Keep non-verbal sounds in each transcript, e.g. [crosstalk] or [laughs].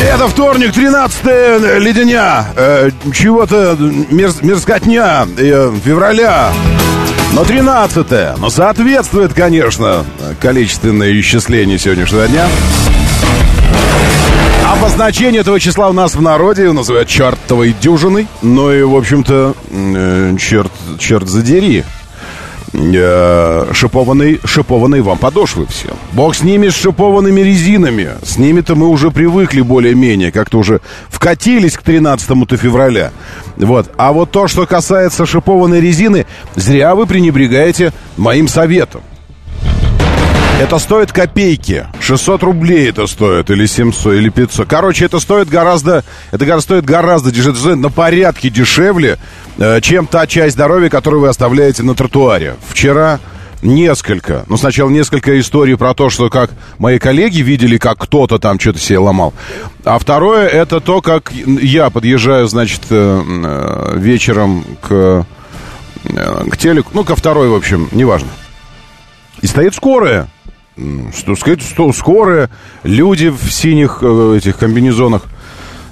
Это вторник, 13 леденя, э, чего-то мерз, мерзкотня э, февраля. Но 13 но соответствует, конечно, количественное исчисление сегодняшнего дня. Обозначение этого числа у нас в народе называют чертовой дюжиной. Ну и, в общем-то, э, черт, черт задери. Э, шипованные, шипованные вам подошвы все. Бог с ними, с шипованными резинами. С ними-то мы уже привыкли более-менее. Как-то уже вкатились к 13 февраля. Вот. А вот то, что касается шипованной резины, зря вы пренебрегаете моим советом. Это стоит копейки. 600 рублей это стоит, или 700, или 500. Короче, это стоит гораздо, это стоит гораздо дешевле, стоит на порядке дешевле, э, чем та часть здоровья, которую вы оставляете на тротуаре. Вчера несколько, ну, сначала несколько историй про то, что как мои коллеги видели, как кто-то там что-то себе ломал. А второе, это то, как я подъезжаю, значит, э, э, вечером к, к телеку, ну, ко второй, в общем, неважно. И стоит скорая что сказать, что скорая, люди в синих э, этих комбинезонах.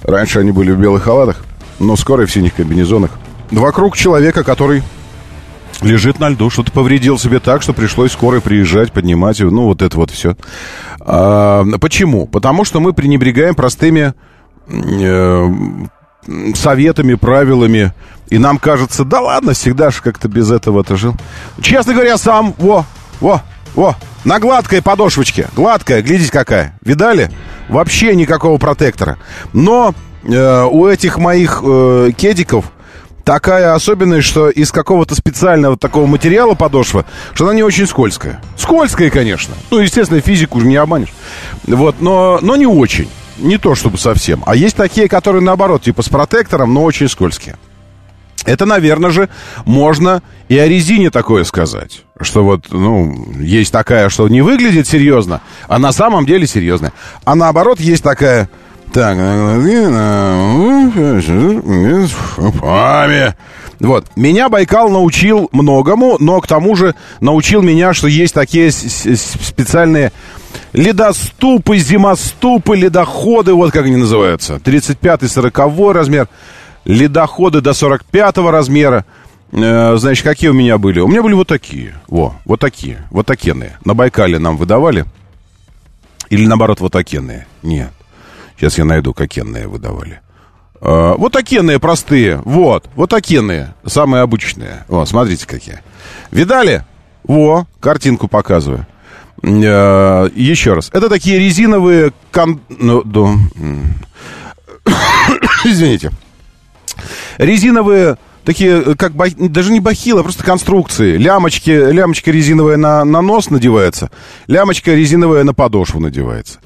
Раньше они были в белых халатах, но скорая в синих комбинезонах. Вокруг человека, который лежит на льду, что-то повредил себе так, что пришлось скорой приезжать, поднимать его. Ну, вот это вот все. А, почему? Потому что мы пренебрегаем простыми э, советами, правилами. И нам кажется, да ладно, всегда же как-то без этого-то жил. Честно говоря, сам, во, во, во, на гладкой подошвочке. Гладкая, глядите какая. Видали? Вообще никакого протектора. Но э, у этих моих э, кедиков такая особенность, что из какого-то специального такого материала подошва, что она не очень скользкая. Скользкая, конечно. Ну, естественно, физику уже не обманешь. Вот, но, но не очень. Не то чтобы совсем. А есть такие, которые наоборот, типа с протектором, но очень скользкие. Это, наверное же, можно и о резине такое сказать. Что вот, ну, есть такая, что не выглядит серьезно, а на самом деле серьезная. А наоборот, есть такая... Так, вот. Меня Байкал научил многому, но к тому же научил меня, что есть такие специальные ледоступы, зимоступы, ледоходы, вот как они называются. 35-40 размер ледоходы до 45 размера. Э, значит, какие у меня были? У меня были вот такие. Во, вот такие. Вот такие. На Байкале нам выдавали. Или наоборот, вот такие. Нет. Сейчас я найду, какие выдавали. Э, вот такие простые. Вот. Вот такие. Самые обычные. О, смотрите, какие. Видали? Во, картинку показываю. Э, еще раз. Это такие резиновые... Кон... Ну, да. [coughs] Извините резиновые такие, э, как даже не бахилы, а просто конструкции. Лямочки, лямочка резиновая на, на нос надевается, лямочка резиновая на подошву надевается.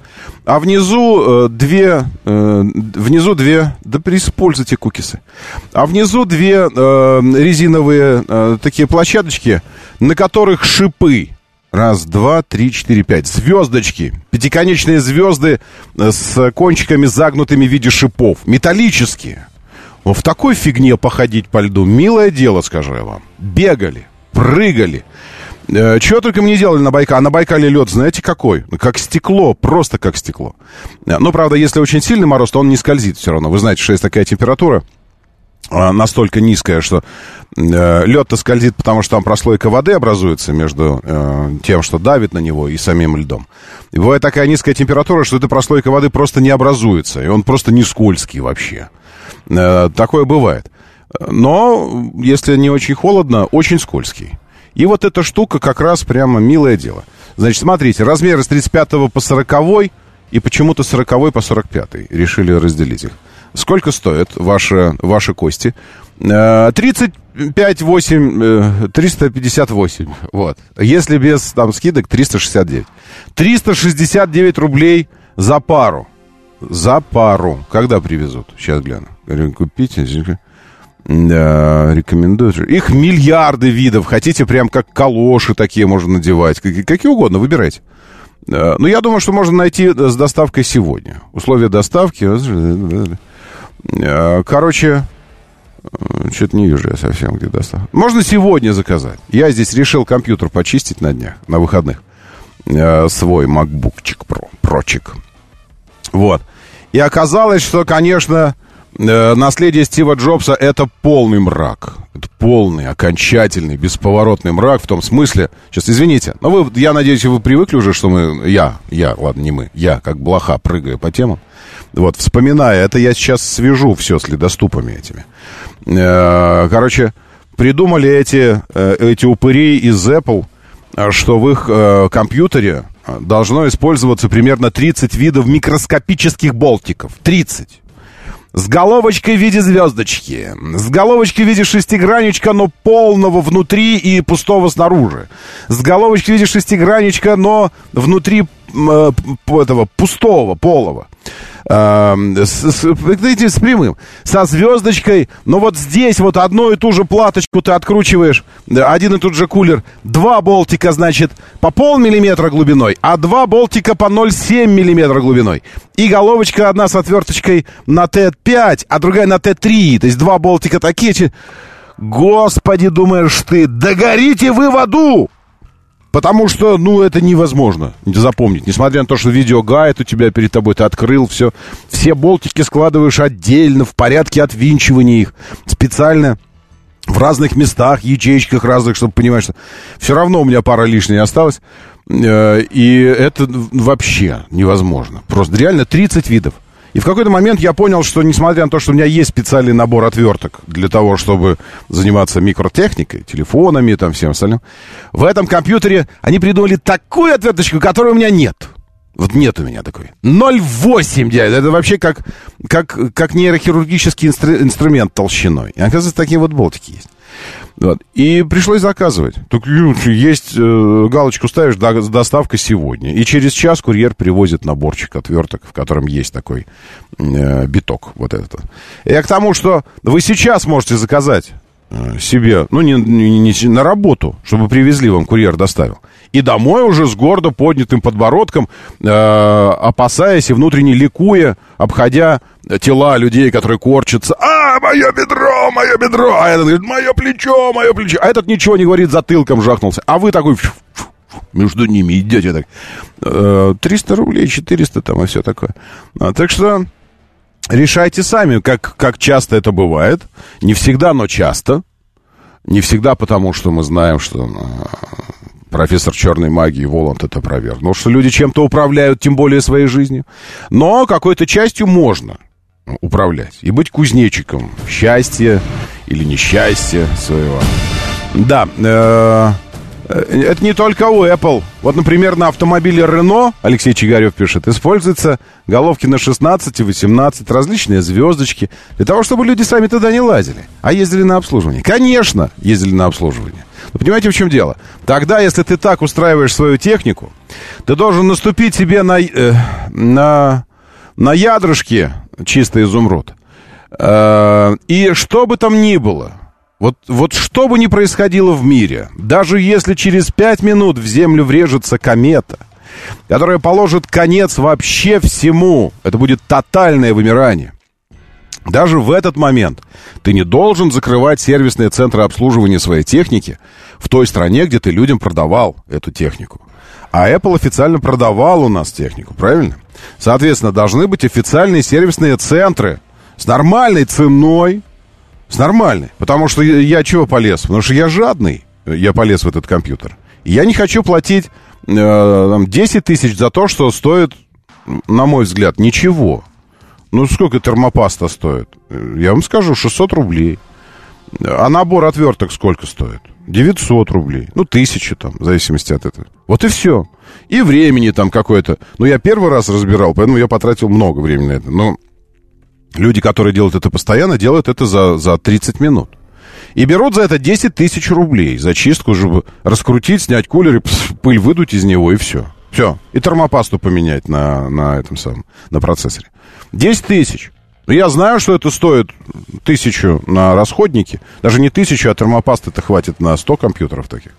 А внизу э, две, э, внизу две, да используйте кукисы. А внизу две э, резиновые э, такие площадочки, на которых шипы. Раз, два, три, четыре, пять. Звездочки. Пятиконечные звезды э, с кончиками загнутыми в виде шипов. Металлические. Но в такой фигне походить по льду, милое дело, скажу я вам. Бегали, прыгали. Э, чего только мы не делали на Байкале. А на Байкале лед, знаете, какой? Как стекло, просто как стекло. Э, ну, правда, если очень сильный мороз, то он не скользит все равно. Вы знаете, что есть такая температура э, настолько низкая, что э, лед-то скользит, потому что там прослойка воды образуется между э, тем, что давит на него, и самим льдом. И бывает такая низкая температура, что эта прослойка воды просто не образуется, и он просто не скользкий вообще. Э, такое бывает. Но, если не очень холодно, очень скользкий. И вот эта штука как раз прямо милое дело. Значит, смотрите, размеры с 35 по 40 и почему-то 40 по 45 решили разделить их. Сколько стоят ваши, ваши кости? 35, 8, 358. Вот. Если без там скидок, 369. 369 рублей за пару. За пару. Когда привезут? Сейчас гляну. Говорю, купите. Да, рекомендую. Их миллиарды видов. Хотите прям как калоши такие можно надевать. Какие угодно, выбирайте. Ну, я думаю, что можно найти с доставкой сегодня. Условия доставки. Короче, что-то не вижу я совсем, где доставка. Можно сегодня заказать. Я здесь решил компьютер почистить на днях, на выходных. Свой MacBookчик Pro, прочик. Вот. И оказалось, что, конечно, Э, наследие Стива Джобса это полный мрак. Это полный, окончательный, бесповоротный мрак в том смысле... Сейчас, извините, но вы, я надеюсь, вы привыкли уже, что мы... Я, я, ладно, не мы, я, как блоха, прыгаю по темам. Вот, вспоминая, это я сейчас свяжу все с ледоступами этими. Э, короче, придумали эти, э, эти упыри из Apple, что в их компьютере должно использоваться примерно 30 видов микроскопических болтиков. 30. С головочкой в виде звездочки. С головочкой в виде шестигранничка, но полного внутри и пустого снаружи. С головочкой в виде шестигранничка, но внутри этого пустого, полого с, с, с прямым, со звездочкой, но вот здесь вот одну и ту же платочку ты откручиваешь, один и тот же кулер, два болтика, значит, по полмиллиметра глубиной, а два болтика по 0,7 миллиметра глубиной. И головочка одна с отверточкой на Т5, а другая на Т3, то есть два болтика такие. Господи, думаешь ты, догорите вы в аду! Потому что, ну, это невозможно запомнить. Несмотря на то, что видеогайд у тебя перед тобой, ты открыл все. Все болтики складываешь отдельно, в порядке отвинчивания их. Специально в разных местах, ячейках разных, чтобы понимать, что все равно у меня пара лишней осталась. Э, и это вообще невозможно. Просто реально 30 видов. И в какой-то момент я понял, что несмотря на то, что у меня есть специальный набор отверток для того, чтобы заниматься микротехникой, телефонами, там всем остальным, в этом компьютере они придумали такую отверточку, которой у меня нет. Вот нет у меня такой. 0,8 дядя. Это вообще как, как, как нейрохирургический инстру, инструмент толщиной. И оказывается, такие вот болтики есть. Вот. И пришлось заказывать. Так есть э, галочку ставишь, до, доставка сегодня. И через час курьер привозит наборчик отверток, в котором есть такой э, биток. Вот этот. Я к тому, что вы сейчас можете заказать э, себе, ну, не, не, не на работу, чтобы привезли вам, курьер доставил. И домой уже с гордо поднятым подбородком, э, опасаясь и внутренне ликуя, обходя тела людей, которые корчатся. А, мое бедро, мое бедро! А этот говорит, мое плечо, мое плечо. А этот ничего не говорит, затылком жахнулся. А вы такой между ними идете так. 300 э, рублей, 400 там и все такое. А, так что решайте сами, как, как часто это бывает. Не всегда, но часто. Не всегда потому, что мы знаем, что э, профессор черной магии Воланд это провернул, что люди чем-то управляют, тем более своей жизнью. Но какой-то частью можно управлять. И быть кузнечиком счастья или несчастья своего. Да, э, э, это не только у Apple. Вот, например, на автомобиле Renault, Алексей Чигарев пишет, используются головки на 16 и 18, различные звездочки, для того, чтобы люди сами туда не лазили, а ездили на обслуживание. Конечно, ездили на обслуживание. Но понимаете, в чем дело? Тогда, если ты так устраиваешь свою технику, ты должен наступить себе на, э, на, на ядрышки чистый изумруд. Э, и что бы там ни было, вот, вот что бы ни происходило в мире, даже если через пять минут в Землю врежется комета, которая положит конец вообще всему, это будет тотальное вымирание. Даже в этот момент ты не должен закрывать сервисные центры обслуживания своей техники в той стране, где ты людям продавал эту технику. А Apple официально продавал у нас технику, правильно? Соответственно, должны быть официальные сервисные центры с нормальной ценой. С нормальной. Потому что я чего полез? Потому что я жадный. Я полез в этот компьютер. Я не хочу платить э, 10 тысяч за то, что стоит, на мой взгляд, ничего. Ну, сколько термопаста стоит? Я вам скажу, 600 рублей. А набор отверток сколько стоит? 900 рублей. Ну, тысяча там, в зависимости от этого. Вот и все. И времени там какое-то. Ну, я первый раз разбирал, поэтому я потратил много времени на это. Но люди, которые делают это постоянно, делают это за, за 30 минут. И берут за это 10 тысяч рублей за чистку, чтобы раскрутить, снять кулер и пыль выдуть из него, и все. Все. И термопасту поменять на, на этом самом, на процессоре. 10 тысяч. Но я знаю, что это стоит тысячу на расходники. Даже не тысячу, а термопасты-то хватит на 100 компьютеров таких.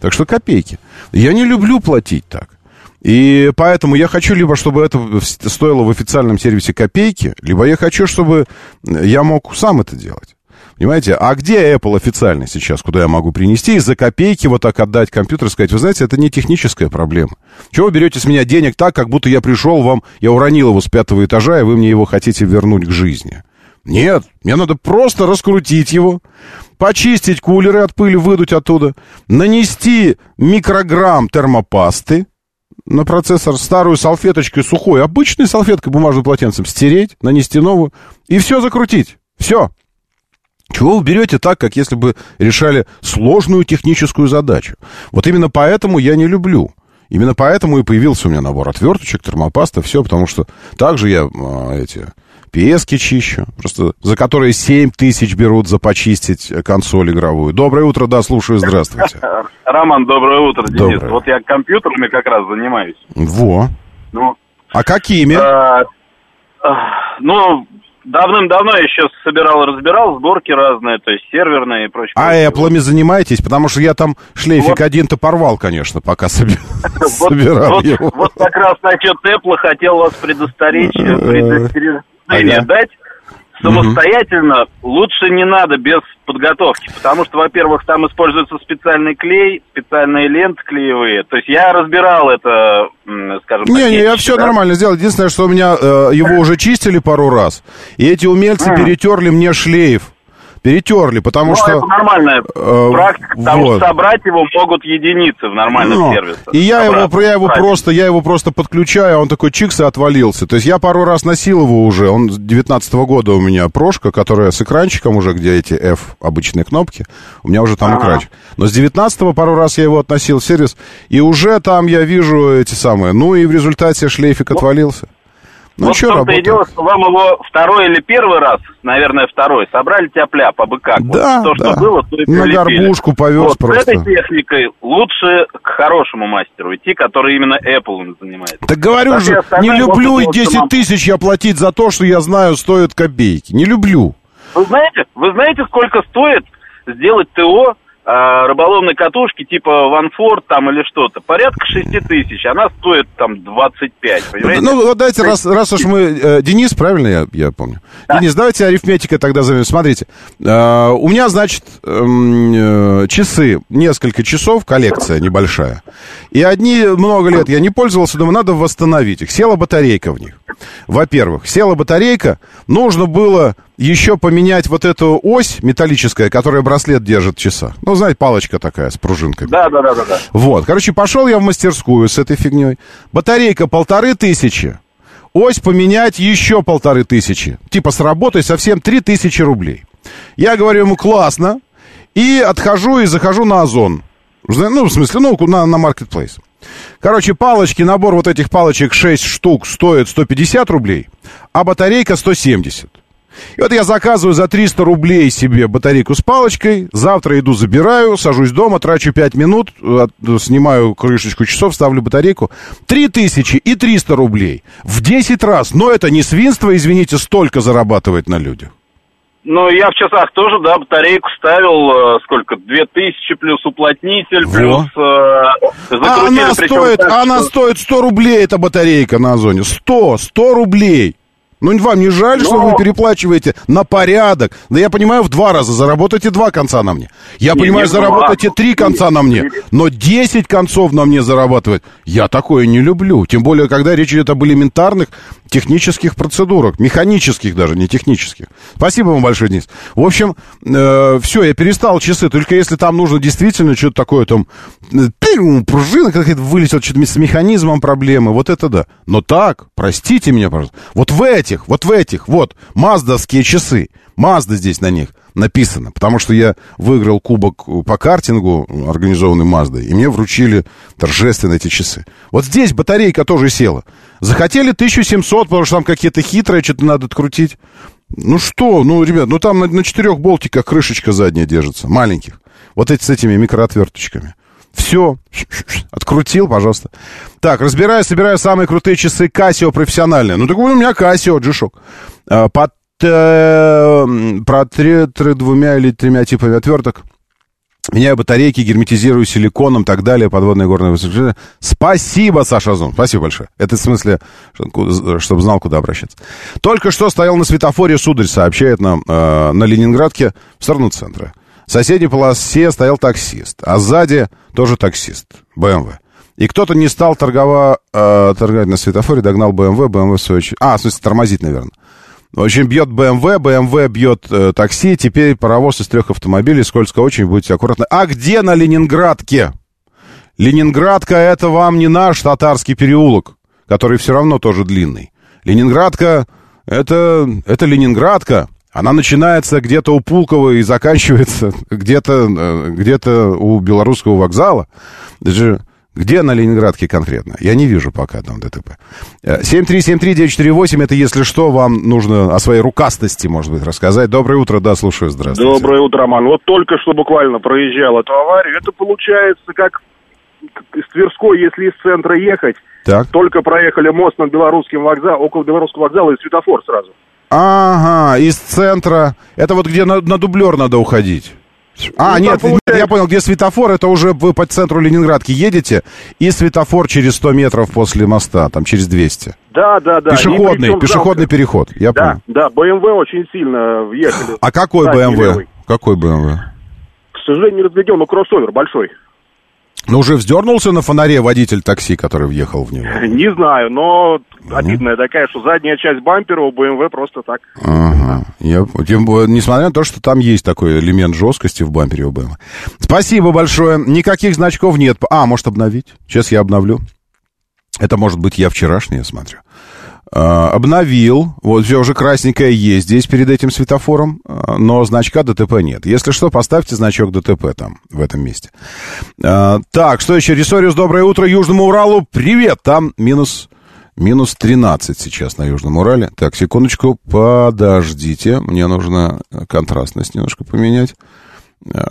Так что копейки. Я не люблю платить так. И поэтому я хочу либо, чтобы это стоило в официальном сервисе копейки, либо я хочу, чтобы я мог сам это делать. Понимаете? А где Apple официально сейчас, куда я могу принести и за копейки вот так отдать компьютер и сказать, вы знаете, это не техническая проблема. Чего вы берете с меня денег так, как будто я пришел вам, я уронил его с пятого этажа, и вы мне его хотите вернуть к жизни? Нет, мне надо просто раскрутить его, почистить кулеры от пыли, выдуть оттуда, нанести микрограмм термопасты, на процессор старую салфеточкой сухой, обычной салфеткой бумажным полотенцем стереть, нанести новую и все закрутить. Все. Чего вы берете так, как если бы решали сложную техническую задачу? Вот именно поэтому я не люблю. Именно поэтому и появился у меня набор отверточек, термопаста, все, потому что также я а, эти пески чищу, просто за которые 7 тысяч берут за почистить консоль игровую. Доброе утро, да, слушаю, здравствуйте. [laughs] Роман, доброе утро, Денис. Доброе. Вот я компьютерами как раз занимаюсь. Во. Ну, а какими? А, ну, Давным-давно я еще собирал и разбирал сборки разные, то есть серверные и прочее. А Apple занимаетесь? Потому что я там шлейфик вот. один-то порвал, конечно, пока [laughs] собирал его. Вот как раз насчет Apple хотел вас предостеречь, э, предостережение дать самостоятельно mm лучше не надо без подготовки, потому что, во-первых, там используется специальный клей, специальные ленты клеевые. То есть я разбирал это, скажем не, так. Не, я все да? нормально сделал. Единственное, что у меня э, его уже чистили пару раз, и эти умельцы перетерли мне шлейф перетерли, потому ну, что... это нормальная э, практика, потому вот. что собрать его могут единицы в нормальном ну, сервисе. И я его, я его просто, я его просто подключаю, а он такой чикс и отвалился. То есть я пару раз носил его уже, он с 19 -го года у меня прошка, которая с экранчиком уже, где эти F обычные кнопки, у меня уже там ага. экранчик. Но с 19 пару раз я его относил в сервис, и уже там я вижу эти самые, ну и в результате шлейфик ну, отвалился. Ну, вот что в том-то и дело, что вам его второй или первый раз, наверное, второй, собрали тяпля по быка. Да, вот, то, да. что было, то и На горбушку повез вот просто. с этой техникой лучше к хорошему мастеру идти, который именно Apple занимается. Так говорю же, не люблю и 10 тысяч я платить за то, что я знаю, стоит копейки. Не люблю. Вы знаете, вы знаете, сколько стоит сделать ТО рыболовной катушки типа Ванфорд там или что-то, порядка 6 тысяч, она стоит там 25, понимаете? Ну, вот давайте, раз, раз уж мы... Э, Денис, правильно я, я помню? Да. Денис, давайте арифметика тогда займем. Смотрите, э, у меня, значит, эм, э, часы, несколько часов, коллекция небольшая. И одни много лет я не пользовался, думаю, надо восстановить их. Села батарейка в них. Во-первых, села батарейка, нужно было еще поменять вот эту ось металлическая, которая браслет держит часа. Ну, знаете, палочка такая с пружинкой. Да, да, да, да, да. Вот, короче, пошел я в мастерскую с этой фигней. Батарейка полторы тысячи. Ось поменять еще полторы тысячи. Типа с работой совсем три тысячи рублей. Я говорю ему, классно. И отхожу и захожу на Озон. Ну, в смысле, ну, на, на Marketplace. Короче, палочки, набор вот этих палочек 6 штук стоит 150 рублей, а батарейка 170. И вот я заказываю за 300 рублей себе батарейку с палочкой, завтра иду забираю, сажусь дома, трачу 5 минут, снимаю крышечку часов, ставлю батарейку. 3000 и 300 рублей в 10 раз. Но это не свинство, извините, столько зарабатывать на людях. Ну, я в часах тоже, да, батарейку ставил, э, сколько, 2000 плюс уплотнитель, Во. плюс э, а она стоит, так, она что... стоит 100 рублей, эта батарейка на Озоне. 100, 100 рублей. Ну, вам не жаль, Но... что вы переплачиваете на порядок? Да я понимаю, в два раза заработаете два конца на мне. Я не, понимаю, не заработаете три конца на мне. Но десять концов на мне зарабатывать, я такое не люблю. Тем более, когда речь идет об элементарных технических процедурах. Механических даже, не технических. Спасибо вам большое, Денис. В общем, э, все, я перестал часы. Только если там нужно действительно что-то такое, там, э, пружина какая-то вылетела, что-то с механизмом проблемы. Вот это да. Но так, простите меня, пожалуйста. Вот в эти этих, вот в этих, вот, маздовские часы. Мазда здесь на них написано, потому что я выиграл кубок по картингу, организованный Маздой, и мне вручили торжественно эти часы. Вот здесь батарейка тоже села. Захотели 1700, потому что там какие-то хитрые, что-то надо открутить. Ну что, ну, ребят, ну там на, на четырех болтиках крышечка задняя держится, маленьких. Вот эти с этими микроотверточками. Все, открутил, пожалуйста. Так, разбираю, собираю самые крутые часы Casio профессиональные. Ну, так у меня Casio, G-Shock. А, под, про три, двумя или тремя типами отверток. Меняю батарейки, герметизирую силиконом так далее, подводные горные высочины. Спасибо, Саша Зун. Спасибо большое. Это в смысле, чтобы знал, куда обращаться. Только что стоял на светофоре, сударь сообщает нам, э, на Ленинградке в сторону центра. В соседней полосе стоял таксист, а сзади тоже таксист, БМВ. И кто-то не стал торгова, э, торговать на светофоре, догнал БМВ, БМВ в свою очередь... А, в смысле, тормозить, наверное. В общем, бьет БМВ, БМВ бьет э, такси, теперь паровоз из трех автомобилей, скользко очень, будьте аккуратны. А где на Ленинградке? Ленинградка это вам не наш татарский переулок, который все равно тоже длинный. Ленинградка это, это Ленинградка. Она начинается где-то у Пулково и заканчивается [laughs] где-то э, где у Белорусского вокзала. Даже где на Ленинградке конкретно? Я не вижу пока там ДТП. 7373948, это если что, вам нужно о своей рукастости, может быть, рассказать. Доброе утро, да, слушаю, здравствуйте. Доброе утро, Роман. Вот только что буквально проезжал эту аварию. Это получается как из Тверской, если из центра ехать. Так. Только проехали мост над Белорусским вокзалом, около Белорусского вокзала и светофор сразу. Ага, из центра. Это вот где на, на дублер надо уходить. А, ну, нет, получается... я понял, где светофор, это уже вы по центру Ленинградки едете, и светофор через 100 метров после моста, там через 200. Да, да, да. Пешеходный, пешеходный переход, я да, понял. Да, БМВ очень сильно въехали. А какой БМВ? Какой БМВ? К сожалению, не разглядел, но кроссовер большой. Ну, уже вздернулся на фонаре водитель такси, который въехал в него? [laughs] Не знаю, но обидная такая, что задняя часть бампера у BMW просто так. Ага. Я, тем, несмотря на то, что там есть такой элемент жесткости в бампере у BMW. Спасибо большое. Никаких значков нет. А, может обновить? Сейчас я обновлю. Это может быть я вчерашний, я смотрю. А, обновил. Вот все уже красненькое есть здесь перед этим светофором, а, но значка ДТП нет. Если что, поставьте значок ДТП там, в этом месте. А, так, что еще? Ресориус, доброе утро Южному Уралу. Привет! Там минус... Минус 13 сейчас на Южном Урале. Так, секундочку, подождите. Мне нужно контрастность немножко поменять,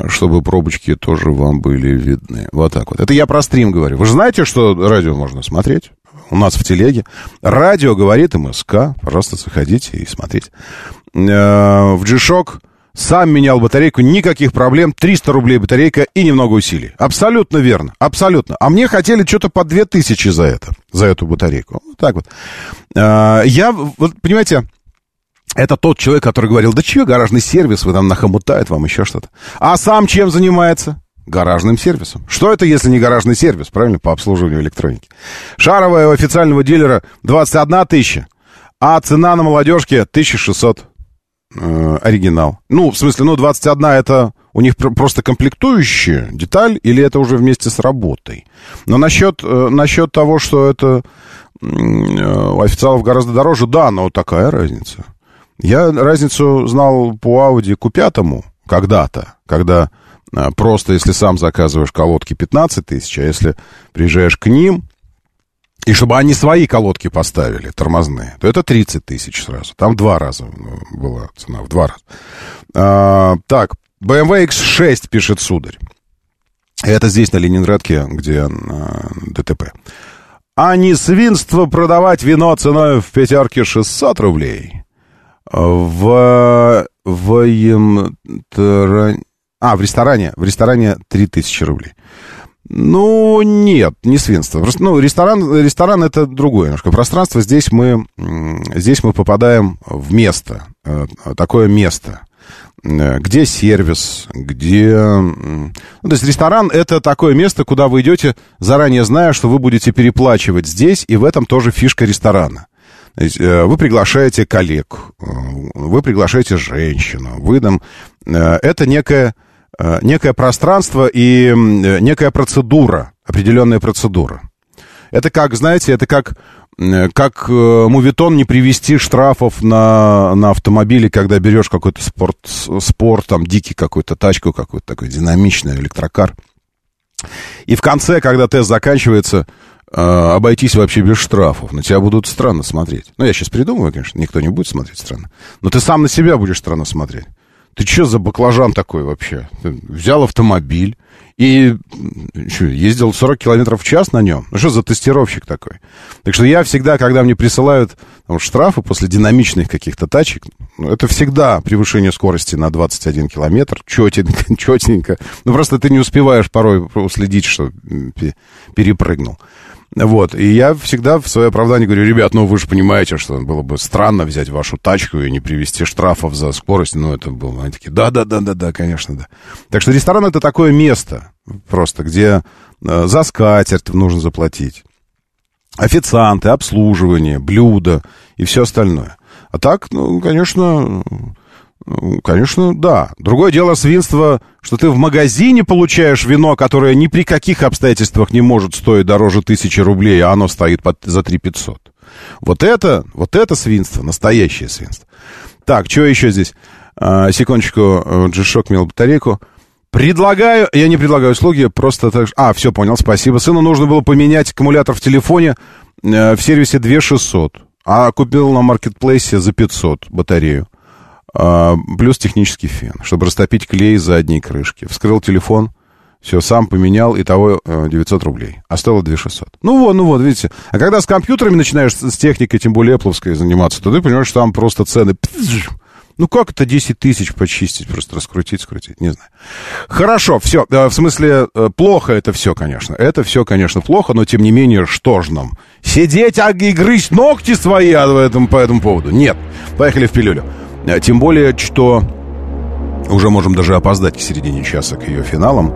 чтобы пробочки тоже вам были видны. Вот так вот. Это я про стрим говорю. Вы же знаете, что радио можно смотреть? У нас в телеге. Радио говорит МСК. Пожалуйста, заходите и смотрите. Э, в G-Shock сам менял батарейку, никаких проблем, 300 рублей батарейка и немного усилий. Абсолютно верно, абсолютно. А мне хотели что-то по 2000 за это, за эту батарейку. Вот так вот. Э, я, вот, понимаете, это тот человек, который говорил, да чего гаражный сервис, вы там нахомутают вам еще что-то. А сам чем занимается? Гаражным сервисом. Что это, если не гаражный сервис, правильно, по обслуживанию электроники? Шаровая у официального дилера 21 тысяча, а цена на молодежке 1600 э, оригинал. Ну, в смысле, ну, 21 это у них просто комплектующая деталь, или это уже вместе с работой? Но насчет, э, насчет того, что это э, у официалов гораздо дороже, да, но такая разница. Я разницу знал по Audi Q5 когда-то, когда просто если сам заказываешь колодки 15 тысяч, а если приезжаешь к ним, и чтобы они свои колодки поставили, тормозные, то это 30 тысяч сразу. Там два раза ну, была цена, в два раза. А, так, BMW X6, пишет сударь. Это здесь, на Ленинградке, где а, ДТП. А не свинство продавать вино ценой в пятерке 600 рублей. В... В... А, в ресторане. В ресторане 3000 рублей. Ну, нет, не свинство. Просто, ну, ресторан, ресторан это другое немножко. Пространство здесь мы, здесь мы попадаем в место. Э, такое место э, где сервис, где... Ну, то есть ресторан — это такое место, куда вы идете, заранее зная, что вы будете переплачивать здесь, и в этом тоже фишка ресторана. Э, вы приглашаете коллег, вы приглашаете женщину, вы там... Это некая некое пространство и некая процедура, определенная процедура. Это как, знаете, это как, как э, мувитон не привести штрафов на, на автомобиле, когда берешь какой-то спорт, спорт, там, дикий какой-то, тачку какую-то, такой динамичный электрокар. И в конце, когда тест заканчивается, э, обойтись вообще без штрафов. На тебя будут странно смотреть. Ну, я сейчас придумываю, конечно, никто не будет смотреть странно. Но ты сам на себя будешь странно смотреть. Ты что за баклажан такой вообще? Ты взял автомобиль и что, ездил 40 километров в час на нем? Ну что за тестировщик такой? Так что я всегда, когда мне присылают ну, штрафы после динамичных каких-то тачек, ну, это всегда превышение скорости на 21 километр, четенько, [laughs] четенько. Ну просто ты не успеваешь порой уследить, что перепрыгнул. Вот, и я всегда в свое оправдание говорю, ребят, ну вы же понимаете, что было бы странно взять вашу тачку и не привезти штрафов за скорость, ну это было, они такие, да-да-да-да-да, конечно, да. Так что ресторан это такое место просто, где э, за скатерть нужно заплатить, официанты, обслуживание, блюда и все остальное. А так, ну, конечно, конечно, да. Другое дело свинство, что ты в магазине получаешь вино, которое ни при каких обстоятельствах не может стоить дороже тысячи рублей, а оно стоит под, за 3 500. Вот это, вот это свинство, настоящее свинство. Так, что еще здесь? А, секундочку, G-Shock мел батарейку. Предлагаю, я не предлагаю услуги, просто так... А, все, понял, спасибо. Сыну нужно было поменять аккумулятор в телефоне э, в сервисе 2600, а купил на маркетплейсе за 500 батарею. А, плюс технический фен, чтобы растопить клей задней крышки. Вскрыл телефон, все, сам поменял, и того 900 э, рублей. А стоило 2600. Ну вот, ну вот, видите. А когда с компьютерами начинаешь с техникой, тем более Apple заниматься, то ты понимаешь, что там просто цены... Ну как это 10 тысяч почистить, просто раскрутить, скрутить, не знаю. Хорошо, все, э, в смысле, э, плохо это все, конечно. Это все, конечно, плохо, но тем не менее, что ж нам? Сидеть а и грызть ногти свои а, по этому поводу? Нет. Поехали в пилюлю. А, тем более, что уже можем даже опоздать к середине часа к ее финалам.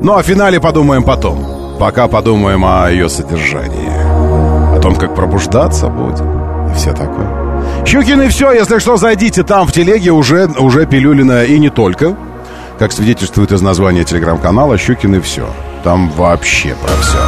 Ну, о финале подумаем потом. Пока подумаем о ее содержании. О том, как пробуждаться будем. И все такое. Щукин и все, если что, зайдите там в телеге уже, уже Пилюлина и не только. Как свидетельствует из названия телеграм-канала, Щукин и все. Там вообще про все.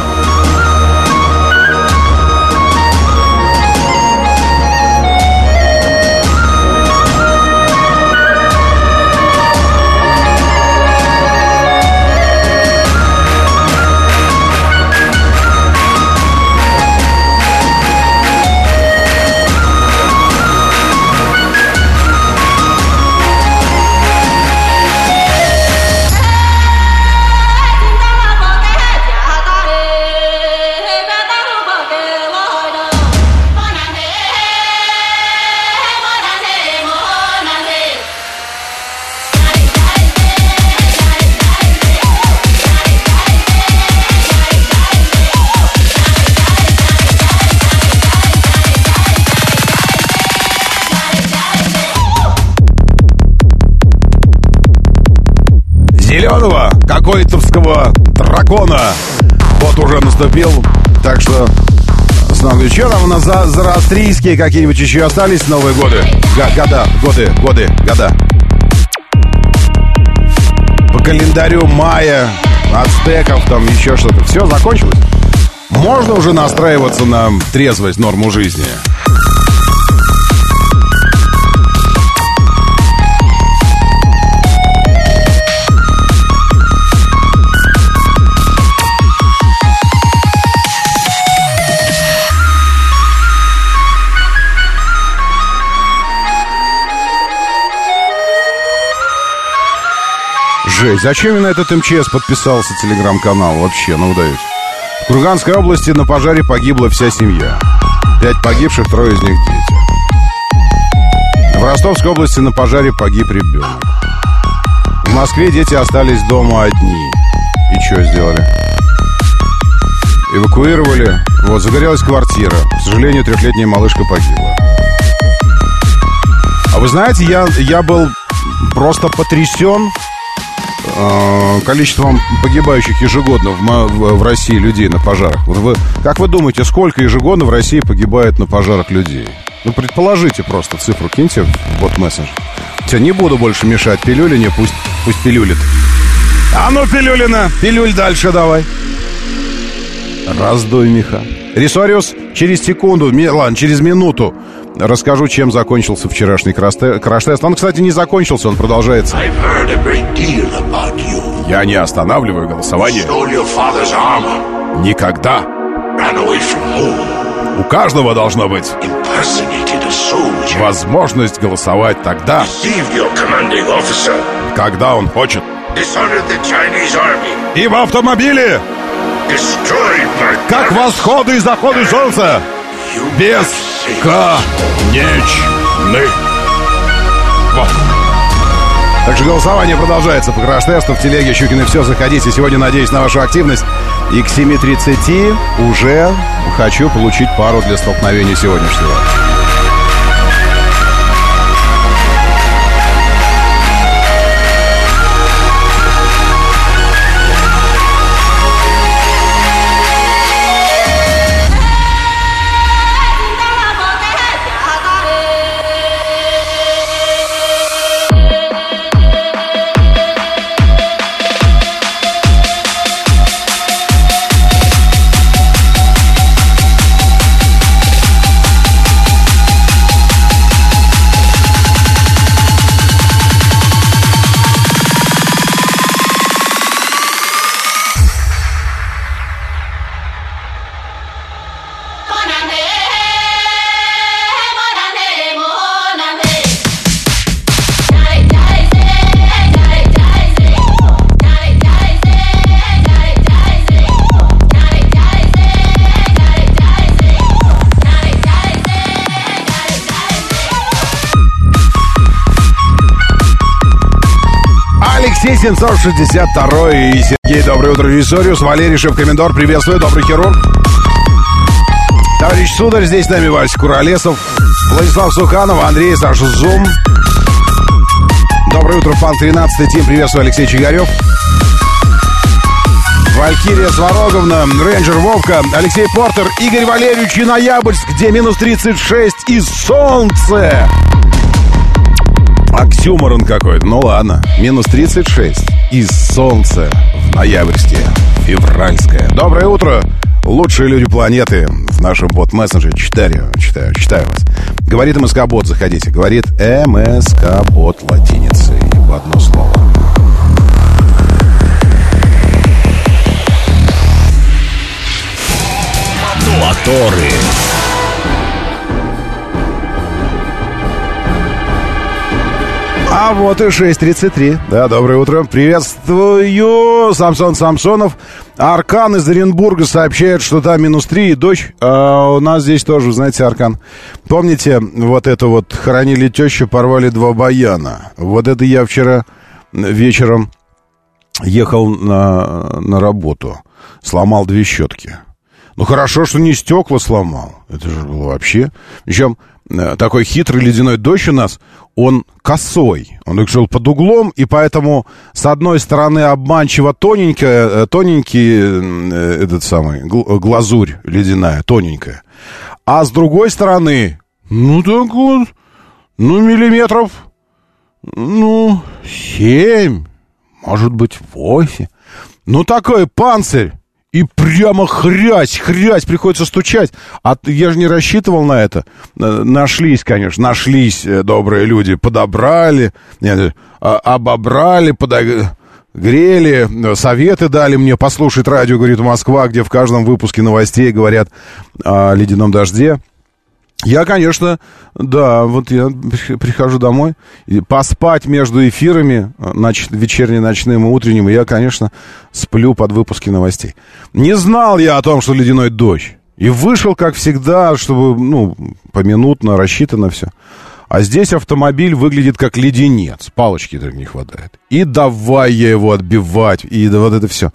За зороастрийские какие-нибудь еще остались Новые годы. Г года, годы, годы, года. По календарю мая, ацтеков, там еще что-то. Все, закончилось. Можно уже настраиваться на трезвость, норму жизни. Жесть, зачем на этот МЧС подписался телеграм-канал вообще, ну даете? В Курганской области на пожаре погибла вся семья. Пять погибших, трое из них дети. В Ростовской области на пожаре погиб ребенок. В Москве дети остались дома одни. И что сделали? Эвакуировали. Вот, загорелась квартира. К сожалению, трехлетняя малышка погибла. А вы знаете, я, я был просто потрясен количеством погибающих ежегодно в, России людей на пожарах. Вот вы, как вы думаете, сколько ежегодно в России погибает на пожарах людей? Ну, предположите просто цифру, киньте в бот мессенджер. Все, не буду больше мешать пилюлине, пусть, пусть пилюлит. А ну, пилюлина, пилюль дальше давай. Раздуй меха. Рисориус через секунду, ладно, через минуту расскажу, чем закончился вчерашний краш-тест. Он, кстати, не закончился, он продолжается. Я не останавливаю голосование. Никогда. У каждого должно быть возможность голосовать тогда, когда он хочет. И в автомобиле, как восходы и заходы солнца, бесконечны. Вот. Так голосование продолжается по краш-тесту в телеге Щукин и все. Заходите. Сегодня надеюсь на вашу активность. И к 7.30 уже хочу получить пару для столкновения сегодняшнего. Алексей 762 и Сергей. Доброе утро, Виссориус. Валерий Шевкомендор. Приветствую, добрый хирург. Товарищ Сударь, здесь с нами Вася Куролесов, Владислав Суханов, Андрей, Саша Зум. Доброе утро, Фан 13 Тим, приветствую, Алексей Чигарев. Валькирия Свароговна, Рейнджер Вовка, Алексей Портер, Игорь Валерьевич и Ноябрьск, где минус 36 и солнце. Оксюморон какой-то. Ну ладно. Минус 36. И солнце в ноябрьске. Февральское. Доброе утро. Лучшие люди планеты в нашем бот-мессенджере. Читаю, читаю, читаю вас. Говорит МСК-бот, заходите. Говорит МСК-бот латиницей в одно слово. Моторы. А вот и 6.33. Да, доброе утро. Приветствую, Самсон Самсонов. Аркан из Оренбурга сообщает, что там минус 3 и дождь. А у нас здесь тоже, знаете, Аркан. Помните, вот это вот хоронили тещу, порвали два баяна. Вот это я вчера вечером ехал на, на работу. Сломал две щетки. Ну, хорошо, что не стекла сломал. Это же было вообще... Причем Э, такой хитрый ледяной дождь у нас, он косой. Он шел под углом, и поэтому с одной стороны обманчиво тоненькая, э, тоненький э, этот самый, глазурь ледяная, тоненькая. А с другой стороны, ну так вот, ну миллиметров, ну, семь, может быть, восемь. Ну такой панцирь. И прямо хрясь, хрясь, приходится стучать. А я же не рассчитывал на это. Э, нашлись, конечно, нашлись э, добрые люди. Подобрали, нет, а, обобрали, подогрели, советы дали мне послушать радио, говорит, Москва, где в каждом выпуске новостей говорят о ледяном дожде. Я, конечно, да, вот я прихожу домой, и поспать между эфирами, нач, вечерним, ночным и утренним, я, конечно, сплю под выпуски новостей. Не знал я о том, что ледяной дождь. И вышел, как всегда, чтобы, ну, поминутно рассчитано все. А здесь автомобиль выглядит как леденец. Палочки так не хватает. И давай я его отбивать. И вот это все.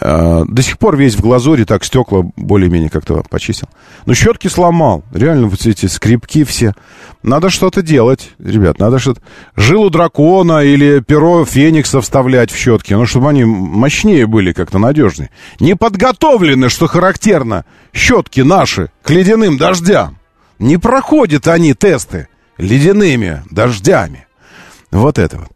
А, до сих пор весь в глазури, так стекла более-менее как-то почистил. Но щетки сломал. Реально вот эти скрипки все. Надо что-то делать, ребят, надо что-то... Жилу дракона или перо феникса вставлять в щетки, ну, чтобы они мощнее были, как-то надежнее. Не подготовлены, что характерно, щетки наши к ледяным дождям. Не проходят они тесты ледяными дождями. Вот это вот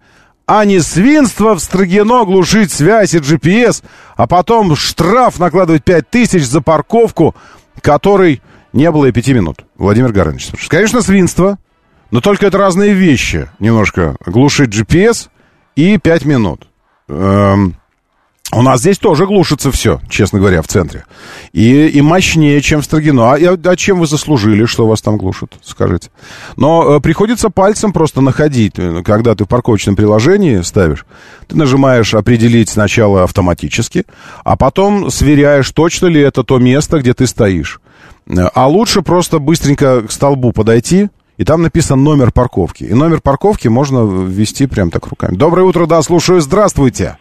а не свинство в Строгино глушить связь и GPS, а потом штраф накладывать 5 тысяч за парковку, которой не было и пяти минут. Владимир Гаранович. Конечно, свинство, но только это разные вещи. Немножко глушить GPS и 5 минут. Эм, У нас здесь тоже глушится все, честно говоря, в центре. И, и мощнее, чем в Строгино. А, а чем вы заслужили, что вас там глушит, скажите? Но э, приходится пальцем просто находить, э, когда ты в парковочном приложении ставишь. Ты нажимаешь «Определить» сначала автоматически, а потом сверяешь, точно ли это то место, где ты стоишь. Э, а лучше просто быстренько к столбу подойти, и там написан номер парковки. И номер парковки можно ввести прям так руками. Доброе утро, да, слушаю. Здравствуйте.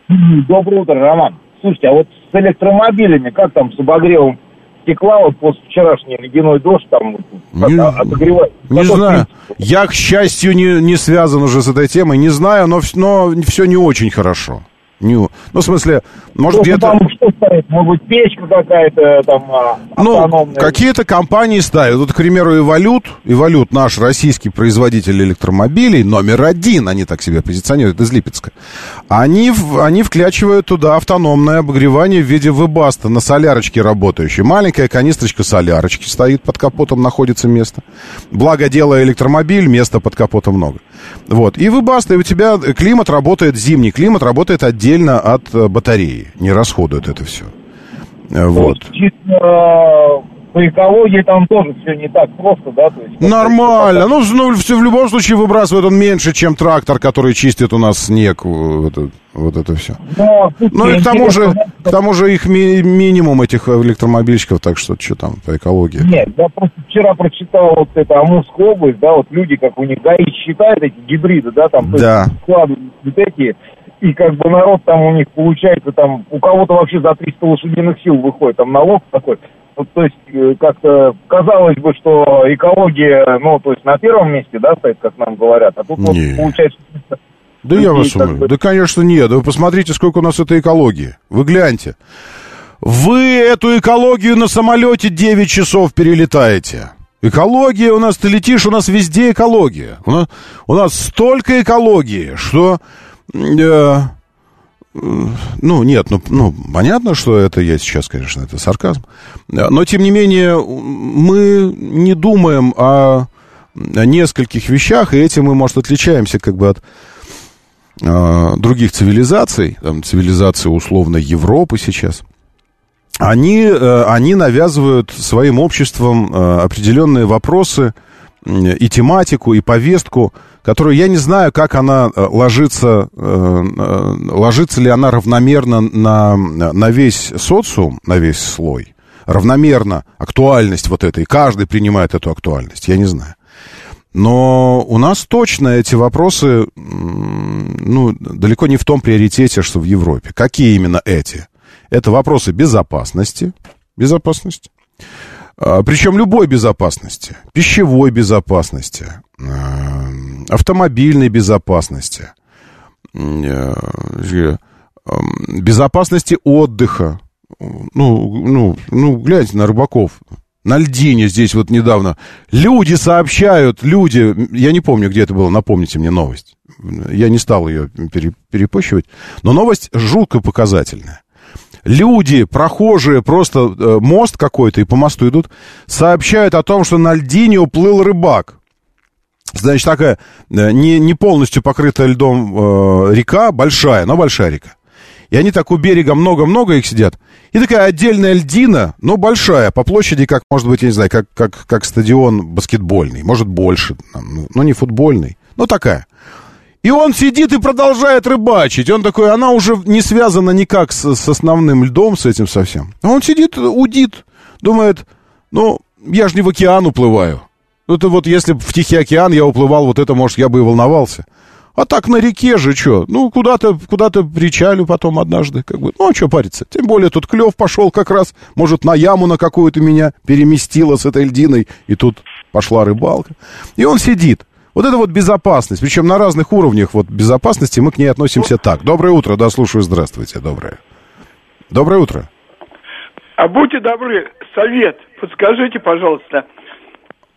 Доброе утро, Роман. Слушайте, а вот с электромобилями, как там с обогревом стекла, вот после вчерашний ледяной дождь там не, отогревает? Не знаю. Принцип? Я, к счастью, не, не связан уже с этой темой. Не знаю, но, но все не очень хорошо. Не, ну, в смысле, может ну, где-то... Там что стоит? Может быть, печка какая-то там а, Ну, какие-то компании ставят. Вот, к примеру, Эволют, Эволют наш российский производитель электромобилей, номер один, они так себя позиционируют, из Липецка. Они, они вклячивают туда автономное обогревание в виде вебаста на солярочке работающей. Маленькая канистрочка солярочки стоит под капотом, находится место. Благо дело электромобиль, места под капотом много. Вот. И выбаста, и у тебя климат работает, зимний климат работает отдельно от э, батареи, не расходует это все. Э, вот. Чисто по экологии там тоже все не так просто, да? То есть, Нормально. Ну, ну, все, в любом случае выбрасывает он меньше, чем трактор, который чистит у нас снег. Вот это, вот это все. Но, ну и к тому же, к тому же их ми- минимум этих электромобильщиков, так что что там по экологии. Нет, я просто вчера прочитал вот это Амурская область, да, вот люди, как у них ГАИ считают эти гибриды, да, там да. складывают вот эти и как бы народ там у них получается там, у кого-то вообще за 300 лошадиных сил выходит, там налог такой. Вот, то есть, э, как-то казалось бы, что экология, ну, то есть на первом месте, да, стоит, как нам говорят, а тут вот получается... Да я вас. Бы... Да, конечно, нет. Да вы посмотрите, сколько у нас этой экологии. Вы гляньте. Вы эту экологию на самолете 9 часов перелетаете. Экология у нас, ты летишь, у нас везде экология. У нас, у нас столько экологии, что... Э, ну, нет, ну, ну, понятно, что это я сейчас, конечно, это сарказм. Но, тем не менее, мы не думаем о, о нескольких вещах, и этим мы, может, отличаемся как бы от э, других цивилизаций, там, цивилизации условно Европы сейчас. Они, э, они навязывают своим обществом э, определенные вопросы и тематику, и повестку, которую я не знаю, как она э, ложится, э, э, ложится ли она равномерно на, на весь социум, на весь слой, равномерно актуальность вот этой, каждый принимает эту актуальность, я не знаю. Но у нас точно эти вопросы, ну, далеко не в том приоритете, что в Европе. Какие именно эти? Это вопросы безопасности, безопасности, а, причем любой безопасности, пищевой безопасности, а, автомобильной безопасности, э, безопасности отдыха. Ну, ну, ну, гляньте на рыбаков. На льдине здесь вот недавно. Люди сообщают, люди... Я не помню, где это было, напомните мне новость. Я не стал ее перепощивать. Но новость жутко показательная. Люди, прохожие, просто э, мост какой-то и по мосту идут, сообщают о том, что на льдине уплыл рыбак. Значит, такая э, не, не полностью покрытая льдом э, река, большая, но большая река. И они так у берега много-много их сидят. И такая отдельная льдина, но большая, по площади, как, может быть, я не знаю, как, как, как стадион баскетбольный, может, больше, но не футбольный, но такая. И он сидит и продолжает рыбачить. Он такой, она уже не связана никак с, с основным льдом, с этим совсем. А он сидит, удит, думает, ну, я же не в океан уплываю. Ну, это вот если бы в Тихий океан я уплывал, вот это, может, я бы и волновался. А так на реке же что? Ну, куда-то куда причалю потом однажды. Как бы. Ну, а что париться? Тем более тут клев пошел как раз. Может, на яму на какую-то меня переместило с этой льдиной. И тут пошла рыбалка. И он сидит. Вот это вот безопасность. Причем на разных уровнях вот безопасности мы к ней относимся так. Доброе утро, да, слушаю, здравствуйте, доброе. Доброе утро. А будьте добры, совет, подскажите, пожалуйста,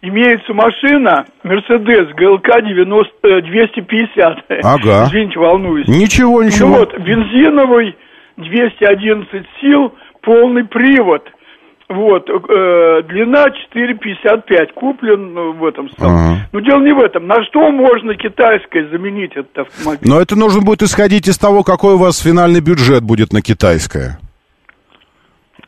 имеется машина Mercedes GLK 90, 250. Ага. Извините, волнуюсь. Ничего, ничего. Ну вот, бензиновый, 211 сил, полный привод. Вот, э, длина 4,55, куплен ну, в этом самом. Ага. Но дело не в этом. На что можно китайское заменить этот автомобиль? Но это нужно будет исходить из того, какой у вас финальный бюджет будет на китайское.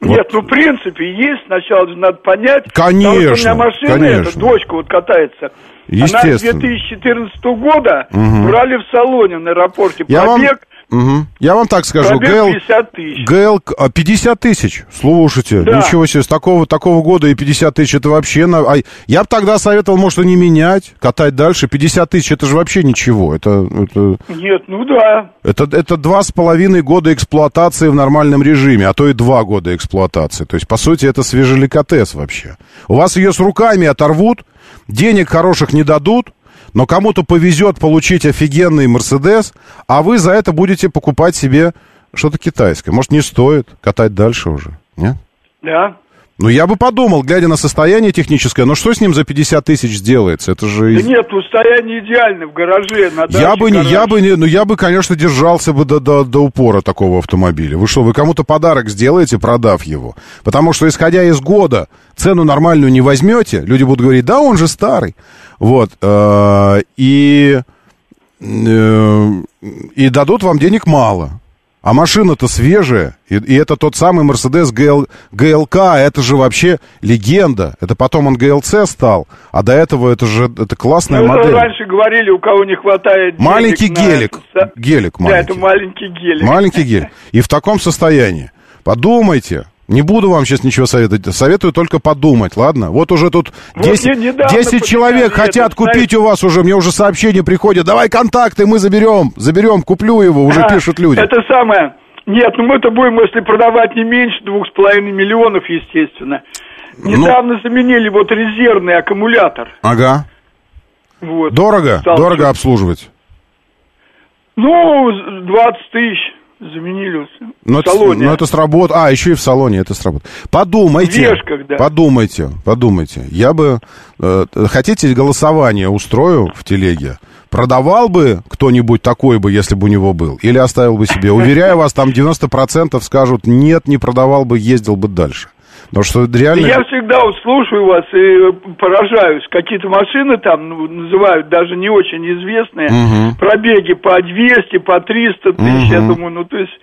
Нет, ну в принципе есть. Сначала же надо понять. Конечно, Потому что у меня машина, конечно. эта дочка вот катается. Она с 2014 года угу. брали в салоне на аэропорте. Я пробег вам... Угу. Я вам так скажу, ГЛ... 50 тысяч. ГЛ... 50 тысяч, слушайте, да. ничего себе, с такого, такого года и 50 тысяч, это вообще... На... А я бы тогда советовал, может, и не менять, катать дальше, 50 тысяч, это же вообще ничего, это... это... Нет, ну да. Это, это два с половиной года эксплуатации в нормальном режиме, а то и два года эксплуатации, то есть, по сути, это свежеликотес вообще. У вас ее с руками оторвут, денег хороших не дадут, но кому-то повезет получить офигенный Мерседес, а вы за это будете покупать себе что-то китайское. Может, не стоит катать дальше уже, нет? Да. Ну, я бы подумал, глядя на состояние техническое, но что с ним за 50 тысяч сделается? Это же... Да нет, состояние идеально в гараже, на даче я бы, гараж. я бы, не, ну, я бы, конечно, держался бы до, до, до упора такого автомобиля. Вы что, вы кому-то подарок сделаете, продав его? Потому что, исходя из года, цену нормальную не возьмете, люди будут говорить, да, он же старый. Вот, э, и, э, и дадут вам денег мало. А машина-то свежая, и, и это тот самый Mercedes GL, GLK, это же вообще легенда. Это потом он GLC стал, а до этого это же это классная ну, модель. Раньше говорили, у кого не хватает Маленький гелик, на... гелик маленький. Да, это маленький гелик. Маленький гелик. И в таком состоянии. Подумайте, не буду вам сейчас ничего советовать. Советую только подумать, ладно? Вот уже тут 10, вот 10 человек хотят купить знаете... у вас уже. Мне уже сообщения приходят. Давай контакты, мы заберем. Заберем, куплю его. Уже а, пишут люди. Это самое. Нет, ну мы-то будем, если продавать не меньше двух с половиной миллионов, естественно. Ну. Недавно ну... заменили вот резервный аккумулятор. Ага. Вот. Дорого? Стал Дорого обслуживать? Ну, 20 тысяч заменили но в это, салоне. Но это сработало. А, еще и в салоне это сработало. Подумайте. Вешках, да. Подумайте, подумайте. Я бы... Э, хотите голосование устрою в телеге? Продавал бы кто-нибудь такой бы, если бы у него был? Или оставил бы себе? Уверяю вас, там 90% скажут, нет, не продавал бы, ездил бы дальше. Потому что реально... Я всегда вот слушаю вас и поражаюсь. Какие-то машины там ну, называют даже не очень известные. Угу. Пробеги по 200, по 300 тысяч. Угу. Я думаю, ну то есть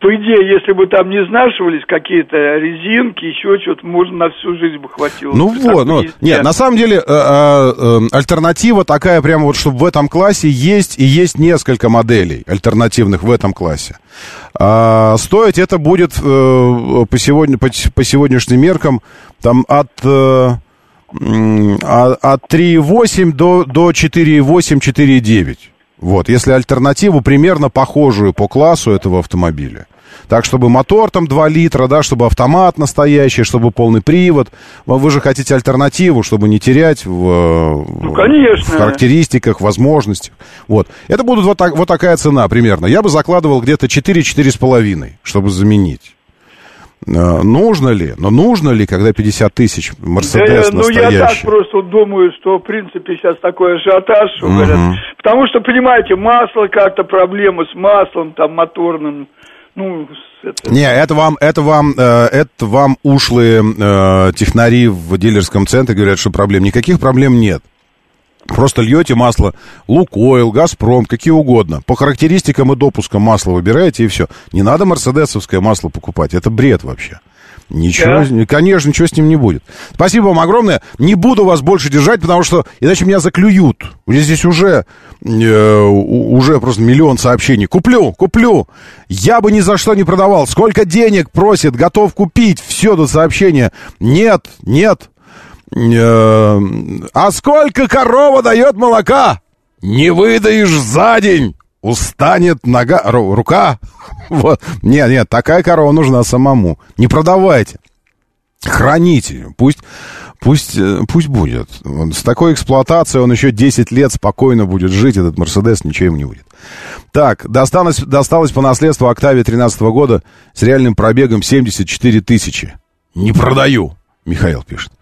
по идее, если бы там не изнашивались какие-то резинки, еще что-то, можно на всю жизнь бы хватило. Ну вот, ну, нет, на самом деле э, э, э, альтернатива такая прямо вот, чтобы в этом классе есть, и есть несколько моделей альтернативных в этом классе. А, стоить это будет э, по, сегодня, по, по сегодняшним меркам там от... Э, от 3,8 до, до 4,8, 4,9. Вот, если альтернативу примерно похожую по классу этого автомобиля. Так, чтобы мотор там 2 литра, да, чтобы автомат настоящий, чтобы полный привод. Вы же хотите альтернативу, чтобы не терять в, ну, конечно. в характеристиках, возможностях. Вот. Это будет вот, так, вот такая цена примерно. Я бы закладывал где-то 4-4,5, чтобы заменить. Э, нужно ли? Но нужно ли, когда 50 тысяч Мерседес да, настоящий? Ну, я так просто думаю, что, в принципе, сейчас такой ажиотаж, угу. говорят. Потому что, понимаете, масло как-то, проблемы с маслом, там, моторным, ну, это... Не, это вам, это вам, э, это вам ушлые э, технари в дилерском центре говорят, что проблем. Никаких проблем нет. Просто льете масло Лукойл, Газпром, какие угодно. По характеристикам и допускам масла выбираете, и все. Не надо мерседесовское масло покупать. Это бред вообще. Ничего, да. конечно, ничего с ним не будет. Спасибо вам огромное. Не буду вас больше держать, потому что иначе меня заклюют. У меня здесь уже, э, уже просто миллион сообщений. Куплю, куплю. Я бы ни за что не продавал. Сколько денег просит, готов купить. Все до сообщения. Нет, нет. Э, а сколько корова дает молока? Не выдаешь за день. Устанет нога, рука. [laughs] Вот. Нет, нет, такая корова нужна самому. Не продавайте. Храните. Пусть, пусть, э, пусть будет. С такой эксплуатацией он еще 10 лет спокойно будет жить, этот Мерседес, ничего ему не будет. Так, досталось, досталось по наследству Октавия 13 года с реальным пробегом 74 тысячи. Не продаю, Михаил пишет.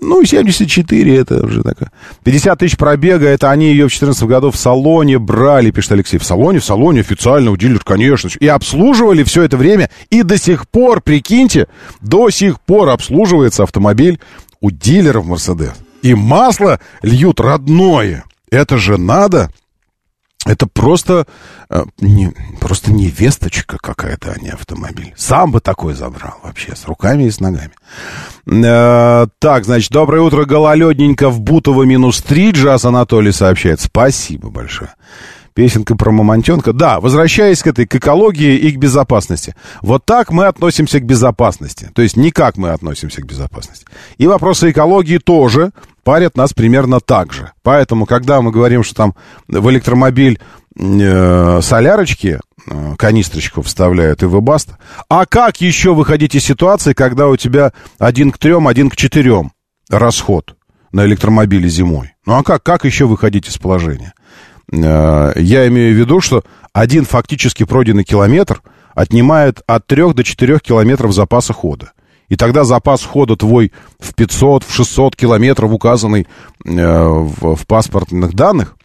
Ну, 74 это уже такое. 50 тысяч пробега, это они ее в 14 году в салоне брали, пишет Алексей. В салоне, в салоне официально у дилер, конечно. И обслуживали все это время. И до сих пор, прикиньте, до сих пор обслуживается автомобиль у дилеров Мерседес. И масло льют родное. Это же надо. Это просто, э, не, просто невесточка какая-то, а не автомобиль. Сам бы такой забрал вообще, с руками и с ногами. Э, так, значит, доброе утро, гололедненько в Бутово минус 3, Джаз Анатолий сообщает. Спасибо большое. Песенка про мамонтенка. Да, возвращаясь к этой, к экологии и к безопасности. Вот так мы относимся к безопасности. То есть никак мы относимся к безопасности. И вопросы экологии тоже парят нас примерно так же. Поэтому, когда мы говорим, что там в электромобиль э, солярочки, э, канистрочку вставляют и выбаста, а как еще выходить из ситуации, когда у тебя один к трем, один к четырем расход на электромобиле зимой? Ну а как, как еще выходить из положения? Э, я имею в виду, что один фактически пройденный километр отнимает от 3 до 4 километров запаса хода. И тогда запас хода твой в 500, в 600 километров, указанный э, в, в паспортных данных,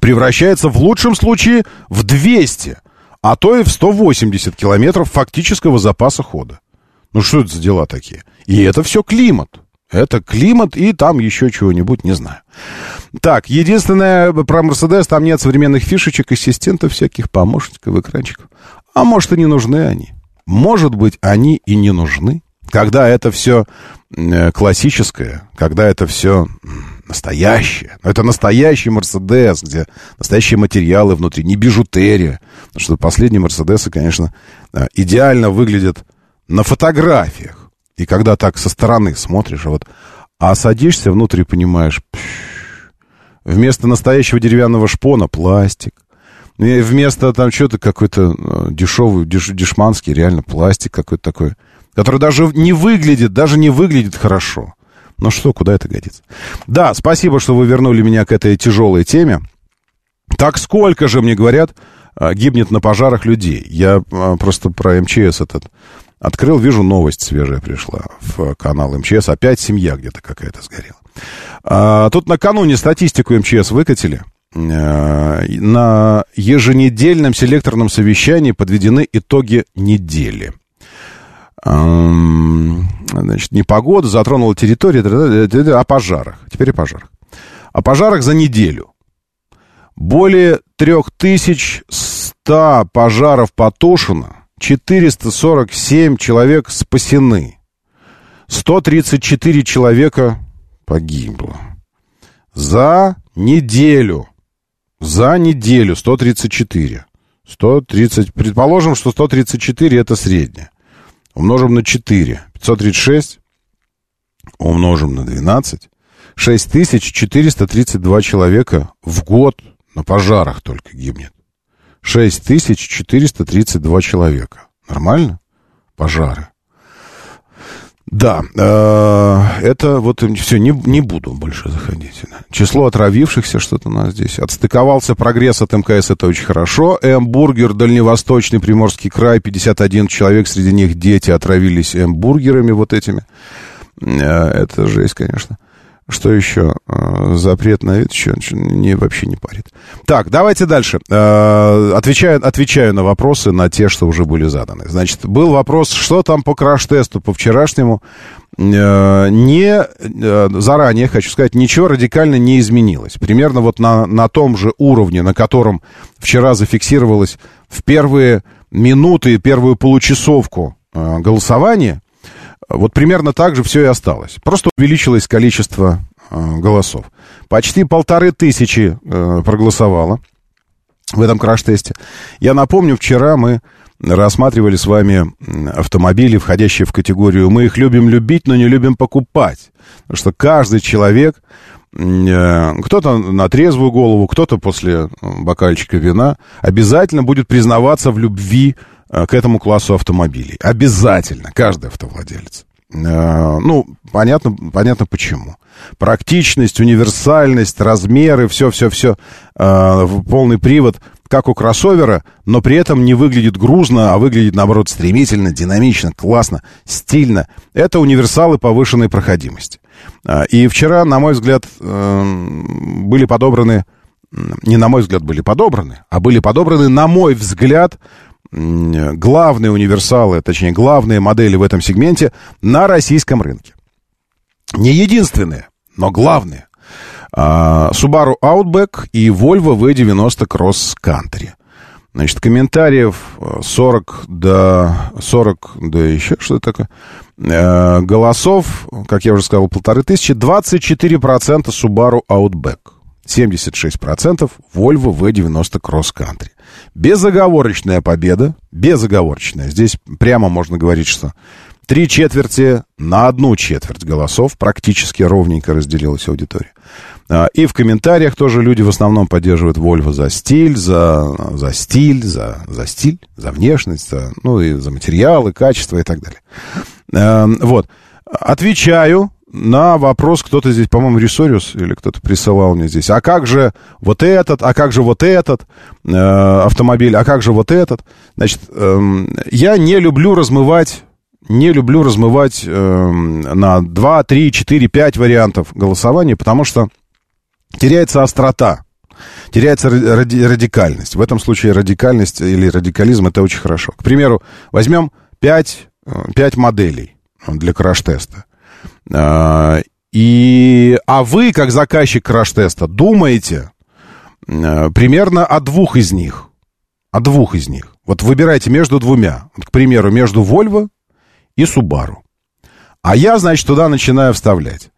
превращается в лучшем случае в 200, а то и в 180 километров фактического запаса хода. Ну что это за дела такие? И это все климат. Это климат и там еще чего-нибудь, не знаю. Так, единственное, про Мерседес, там нет современных фишечек, ассистентов всяких, помощников, экранчиков. А может, и не нужны они. Может быть, они и не нужны. Когда это все э, классическое, когда это все настоящее. Это настоящий Мерседес, где настоящие материалы внутри, не бижутерия. Потому что последние Мерседесы, конечно, э, идеально выглядят на фотографиях. И когда так со стороны смотришь, вот, а садишься внутрь и понимаешь, пш, вместо настоящего деревянного шпона пластик. И вместо там что-то какой-то э, дешевый, деш, дешманский, реально пластик какой-то такой, который даже не выглядит, даже не выглядит хорошо. Ну что, куда это годится? Да, спасибо, что вы вернули меня к этой тяжелой теме. Так сколько же, мне говорят, э, гибнет на пожарах людей? Я э, просто про МЧС этот Открыл, вижу, новость свежая пришла в канал МЧС. Опять семья где-то какая-то сгорела. А, тут накануне статистику МЧС выкатили. А, на еженедельном селекторном совещании подведены итоги недели. А, значит, непогода затронула территорию, о пожарах. Теперь о пожарах. О пожарах за неделю. Более 3100 пожаров потушено 447 человек спасены. 134 человека погибло. За неделю. За неделю 134. 130, предположим, что 134 это среднее. Умножим на 4. 536 умножим на 12. 6432 человека в год на пожарах только гибнет. 6432 человека. Нормально? Пожары. Да, э, это вот все, не, не буду больше заходить. Число отравившихся что-то у нас здесь. Отстыковался прогресс от МКС, это очень хорошо. Эмбургер, Дальневосточный, Приморский край, 51 человек, среди них дети отравились эмбургерами вот этими. Э, это жесть, конечно. Что еще? Э, запрет на вид еще не, вообще не парит. Так, давайте дальше. Э, отвечаю, отвечаю на вопросы, на те, что уже были заданы. Значит, был вопрос, что там по краш-тесту, по вчерашнему. Э, не заранее, хочу сказать, ничего радикально не изменилось. Примерно вот на, на том же уровне, на котором вчера зафиксировалось в первые минуты, первую получасовку голосования, вот примерно так же все и осталось. Просто увеличилось количество э, голосов. Почти полторы тысячи э, проголосовало в этом краш-тесте. Я напомню, вчера мы рассматривали с вами автомобили, входящие в категорию «Мы их любим любить, но не любим покупать». Потому что каждый человек, э, кто-то на трезвую голову, кто-то после бокальчика вина, обязательно будет признаваться в любви к этому классу автомобилей. Обязательно, каждый автовладелец. Э, ну, понятно, понятно почему. Практичность, универсальность, размеры, все-все-все, э, полный привод. как у кроссовера, но при этом не выглядит грузно, а выглядит, наоборот, стремительно, динамично, классно, стильно. Это универсалы повышенной проходимости. И вчера, на мой взгляд, были подобраны, не на мой взгляд были подобраны, а были подобраны, на мой взгляд, главные универсалы, точнее, главные модели в этом сегменте на российском рынке. Не единственные, но главные. А, Subaru Outback и Volvo V90 Cross Country. Значит, комментариев 40 до 40, да еще что-то такое. Э, голосов, как я уже сказал, полторы тысячи. 24% Subaru Outback. 76% Volvo V90 Cross Country. Безоговорочная победа. Безоговорочная. Здесь прямо можно говорить, что три четверти на одну четверть голосов практически ровненько разделилась аудитория. А, и в комментариях тоже люди в основном поддерживают Volvo за стиль, за, за стиль, за, за стиль, за внешность, за, ну и за материалы, качество и так далее. А, вот. Отвечаю на вопрос, кто-то здесь, по-моему, Ресориус или кто-то присылал мне здесь. А как же вот этот, а как же вот этот э, автомобиль, а как же вот этот? Значит, э, я не люблю размывать не люблю размывать э, на 2, 3, 4, 5 вариантов голосования, потому что теряется острота, теряется ради, радикальность. В этом случае радикальность или радикализм это очень хорошо. К примеру, возьмем 5, 5 э, моделей для краш-теста. А, и, а вы, как заказчик краш-теста, думаете э, примерно о двух из них. О двух из них. Вот выбирайте между двумя. Вот, к примеру, между Volvo и Subaru. А я, значит, туда начинаю вставлять.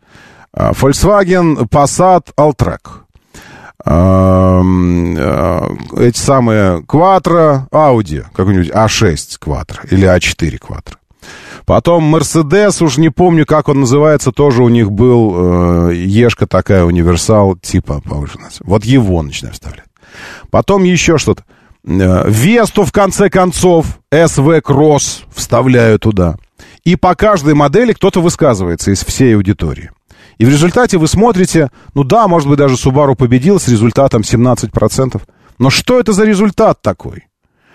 А, Volkswagen Passat Alltrack. А, эти самые Quattro, Audi, какой-нибудь A6 Quattro или A4 Quattro. Потом Мерседес, уж не помню, как он называется, тоже у них был э, Ешка такая, универсал типа повышенность. Вот его начинаю вставлять. Потом еще что-то. Э, Весту, в конце концов, СВ Кросс вставляю туда. И по каждой модели кто-то высказывается из всей аудитории. И в результате вы смотрите, ну да, может быть, даже Subaru победил с результатом 17%. Но что это за результат такой?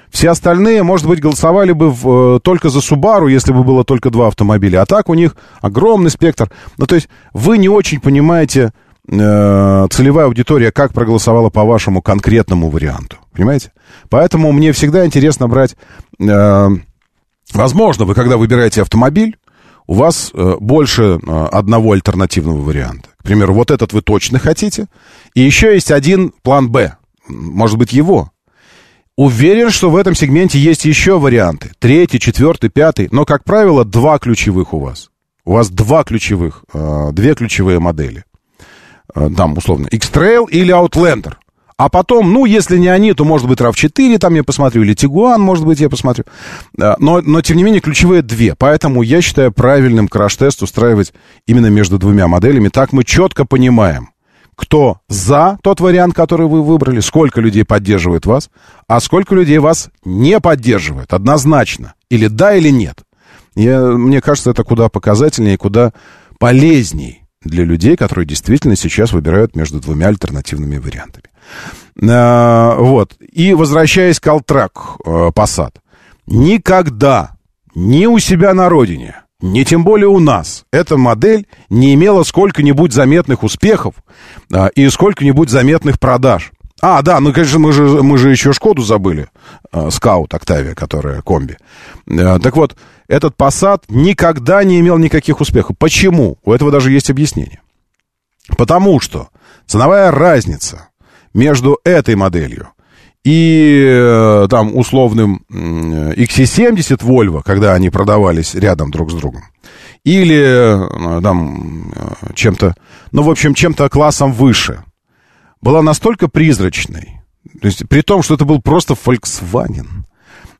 Все остальные, может быть, голосовали бы в, э, только за Subaru, если бы было только два автомобиля. А так у них огромный спектр. Ну, то есть вы не очень понимаете э, целевая аудитория, как проголосовала по вашему конкретному варианту. Понимаете? Поэтому мне всегда интересно брать... Э, возможно, вы когда выбираете автомобиль, у вас э, больше э, одного альтернативного варианта. К примеру, вот этот вы точно хотите. И еще есть один план «Б». Может быть, его. Уверен, что в этом сегменте есть еще варианты. Третий, четвертый, пятый. Но, как правило, два ключевых у вас. У вас два ключевых, э, две ключевые модели. Э, там, условно, X-Trail или Outlander. А потом, ну, если не они, то, может быть, RAV4 там я посмотрю, или Tiguan, может быть, я посмотрю. Э, но, но, тем не менее, ключевые две. Поэтому я считаю правильным краш-тест устраивать именно между двумя моделями. Так мы четко понимаем, кто за тот вариант, который вы выбрали, сколько людей поддерживает вас, а сколько людей вас не поддерживает, однозначно. Или да, или нет. Я, мне кажется, это куда показательнее, куда полезней для людей, которые действительно сейчас выбирают между двумя альтернативными вариантами. А, вот. И возвращаясь к Алтрак э, Passat. Никогда, ни у себя на родине, не тем более у нас. Эта модель не имела сколько-нибудь заметных успехов а, и сколько-нибудь заметных продаж. А, да, ну, конечно, мы же, мы же еще Шкоду забыли. А, Скаут Октавия, которая комби. А, так вот, этот Passat никогда не имел никаких успехов. Почему? У этого даже есть объяснение. Потому что ценовая разница между этой моделью и э, там условным XC70 Volvo, когда они продавались рядом друг с другом, или э, там э, чем-то, ну, в общем, чем-то классом выше, была настолько призрачной, то есть при том, что это был просто Volkswagen,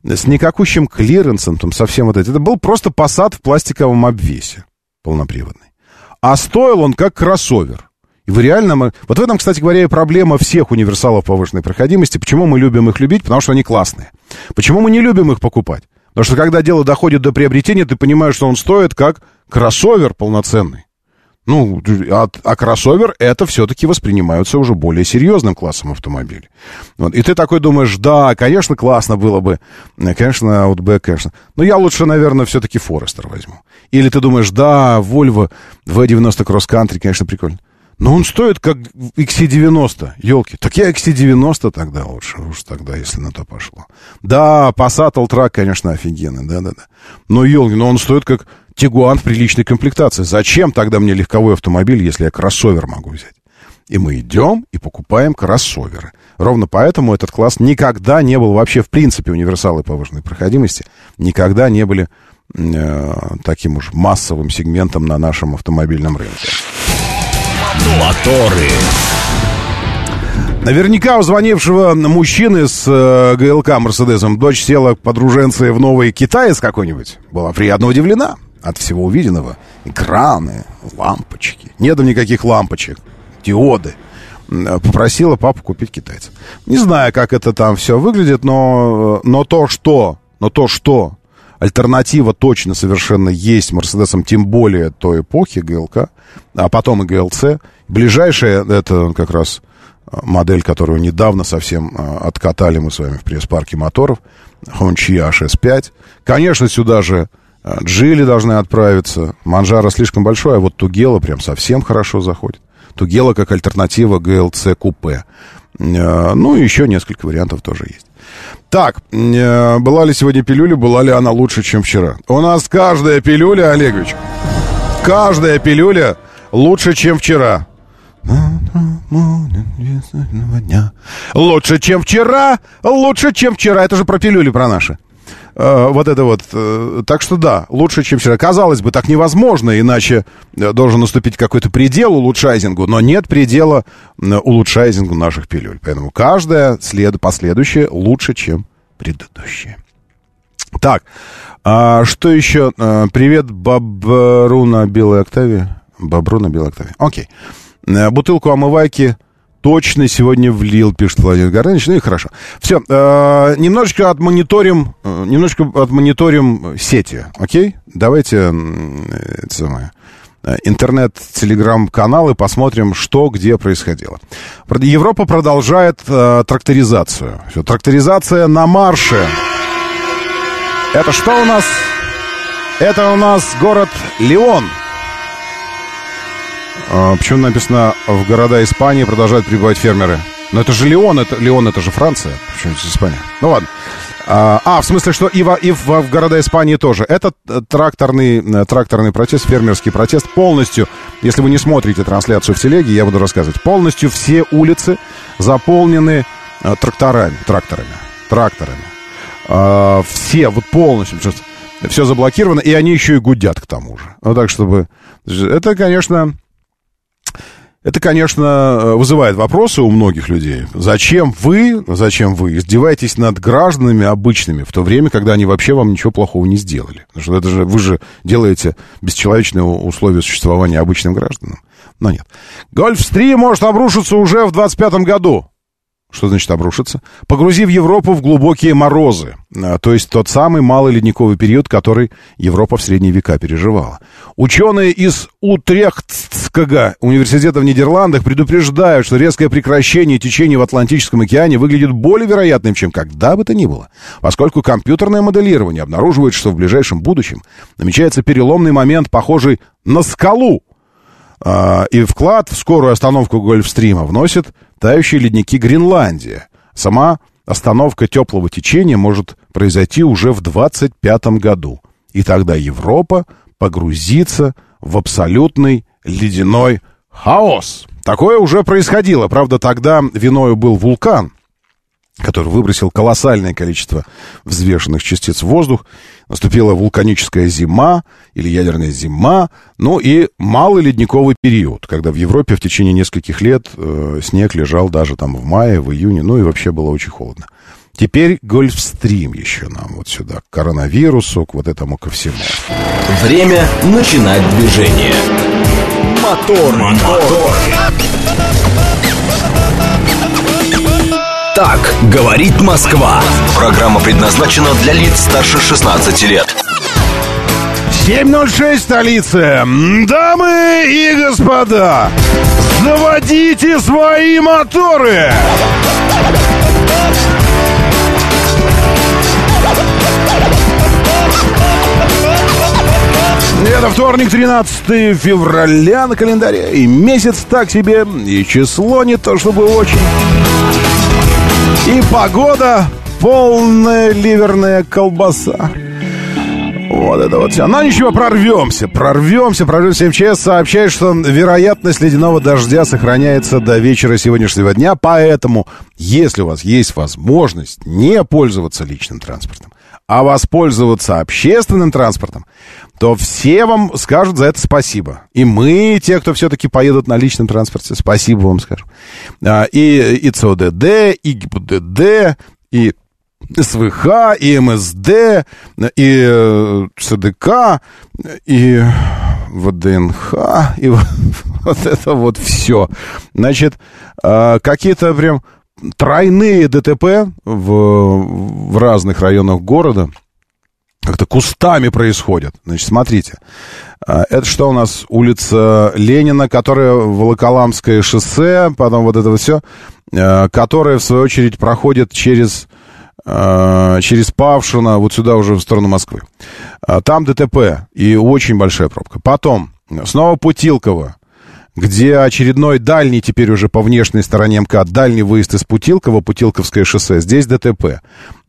с никакущим клиренсом, там совсем вот это. Это был просто посад в пластиковом обвесе полноприводный. А стоил он как кроссовер. И вы реально... Вот в этом, кстати говоря, и проблема всех универсалов повышенной проходимости. Почему мы любим их любить? Потому что они классные. Почему мы не любим их покупать? Потому что когда дело доходит до приобретения, ты понимаешь, что он стоит как кроссовер полноценный. Ну, а, а кроссовер это все-таки воспринимаются уже более серьезным классом автомобилей. Вот. И ты такой думаешь, да, конечно, классно было бы, конечно, Outback, конечно. Но я лучше, наверное, все-таки Форестер возьму. Или ты думаешь, да, Volvo V90 Cross Country, конечно, прикольно. Но он стоит как XC90, елки. Так я XC90 тогда лучше, уж тогда, если на то пошло. Да, Passat Alltrack, конечно, офигенный, да-да-да. Но, елки, но он стоит как Тигуан в приличной комплектации. Зачем тогда мне легковой автомобиль, если я кроссовер могу взять? И мы идем и покупаем кроссоверы. Ровно поэтому этот класс никогда не был вообще, в принципе, универсалы повышенной проходимости, никогда не были э, таким уж массовым сегментом на нашем автомобильном рынке. Моторы. Наверняка у звонившего мужчины с э, ГЛК Мерседесом дочь села к подруженце в новый китаец какой-нибудь. Была приятно удивлена от всего увиденного. Экраны, лампочки. Нет никаких лампочек. Диоды. Попросила папу купить китайца. Не знаю, как это там все выглядит, но, но то, что, но то, что альтернатива точно совершенно есть Мерседесом, тем более той эпохи ГЛК, а потом и ГЛЦ. Ближайшая это как раз а, модель, которую недавно совсем а, откатали мы с вами в пресс-парке моторов, Honchi HS5. Конечно, сюда же а, Джили должны отправиться. Манжара слишком большой, а вот Тугела прям совсем хорошо заходит. Тугела как альтернатива GLC купе. Ну, и еще несколько вариантов тоже есть. Так, была ли сегодня пилюля, была ли она лучше, чем вчера? У нас каждая пилюля, Олегович, каждая пилюля лучше, чем вчера. Лучше, чем вчера, лучше, чем вчера. Это же про пилюли, про наши. Э, вот это вот. Э, так что да, лучше, чем вчера. Казалось бы, так невозможно, иначе э, должен наступить какой-то предел улучшайзингу, но нет предела улучшайзингу наших пилюль. Поэтому каждая след, последующая лучше, чем предыдущая. Так, а что еще? Привет, Бабруна Белой Октаве. Бобруна Белой Октаве. Окей. Бутылку омывайки точно сегодня влил, пишет Владимир Горыныч. Ну и хорошо. Все, э, немножечко отмониторим, э, немножечко отмониторим сети, окей? Давайте, э, это самое, э, интернет, телеграм-каналы, посмотрим, что где происходило. Европа продолжает э, тракторизацию. Все, тракторизация на марше. Это что у нас? Это у нас город Леон. А, почему написано в города Испании продолжают прибывать фермеры? Но это же Леон, это Леон, это же Франция. Почему здесь Испания? Ну ладно. А, а, в смысле, что и, в, и в, в города Испании тоже. Это э, тракторный, э, тракторный протест, фермерский протест. Полностью, если вы не смотрите трансляцию в телеге, я буду рассказывать. Полностью все улицы заполнены а, тракторами, тракторами, тракторами. А, все, вот полностью. Все заблокировано, и они еще и гудят к тому же. Ну так, чтобы... Это, конечно, это, конечно, э, вызывает вопросы у многих людей. Зачем вы, зачем вы издеваетесь над гражданами обычными, в то время, когда они вообще вам ничего плохого не сделали? Потому что это же вы же делаете бесчеловечные условия существования обычным гражданам. Но нет. Гольфстрим может обрушиться уже в 25 году. Что значит обрушиться? Погрузив Европу в глубокие морозы. А, то есть тот самый малый ледниковый период, который Европа в средние века переживала. Ученые из Утрехтского университета в Нидерландах предупреждают, что резкое прекращение течения в Атлантическом океане выглядит более вероятным, чем когда бы то ни было. Поскольку компьютерное моделирование обнаруживает, что в ближайшем будущем намечается переломный момент, похожий на скалу, а, и вклад в скорую остановку Гольфстрима вносит тающие ледники Гренландия. Сама остановка теплого течения может произойти уже в 25 году. И тогда Европа погрузится в абсолютный ледяной хаос. Такое уже происходило. Правда, тогда виною был вулкан, который выбросил колоссальное количество взвешенных частиц в воздух. Наступила вулканическая зима или ядерная зима, ну и малый ледниковый период, когда в Европе в течение нескольких лет э, снег лежал даже там в мае, в июне, ну и вообще было очень холодно. Теперь Гольфстрим еще нам вот сюда, к коронавирусу, к вот этому ко всему. Время начинать движение. Мотор, мотор. мотор. Так говорит Москва. Программа предназначена для лиц старше 16 лет. 7.06 столица. Дамы и господа, заводите свои моторы! Это вторник, 13 февраля на календаре. И месяц так себе, и число не то чтобы очень. И погода полная ливерная колбаса. Вот это вот все. Но ничего, прорвемся, прорвемся, прорвемся. МЧС сообщает, что вероятность ледяного дождя сохраняется до вечера сегодняшнего дня. Поэтому, если у вас есть возможность не пользоваться личным транспортом, а воспользоваться общественным транспортом, то все вам скажут за это спасибо. И мы, те, кто все-таки поедут на личном транспорте, спасибо вам скажем. А, и, и ЦОДД, и ГИБДД, и СВХ, и МСД, и э, ЦДК, и ВДНХ, и [laughs] вот это вот все. Значит, а, какие-то прям тройные ДТП в, в разных районах города как-то кустами происходят. Значит, смотрите. А, это что у нас? Улица Ленина, которая Волоколамское шоссе, потом вот это все, а, которая, в свою очередь, проходит через а, через Павшино, вот сюда уже в сторону Москвы. Там ДТП и очень большая пробка. Потом снова Путилково, где очередной дальний теперь уже по внешней стороне МКАД, дальний выезд из Путилкова, Путилковское шоссе. Здесь ДТП.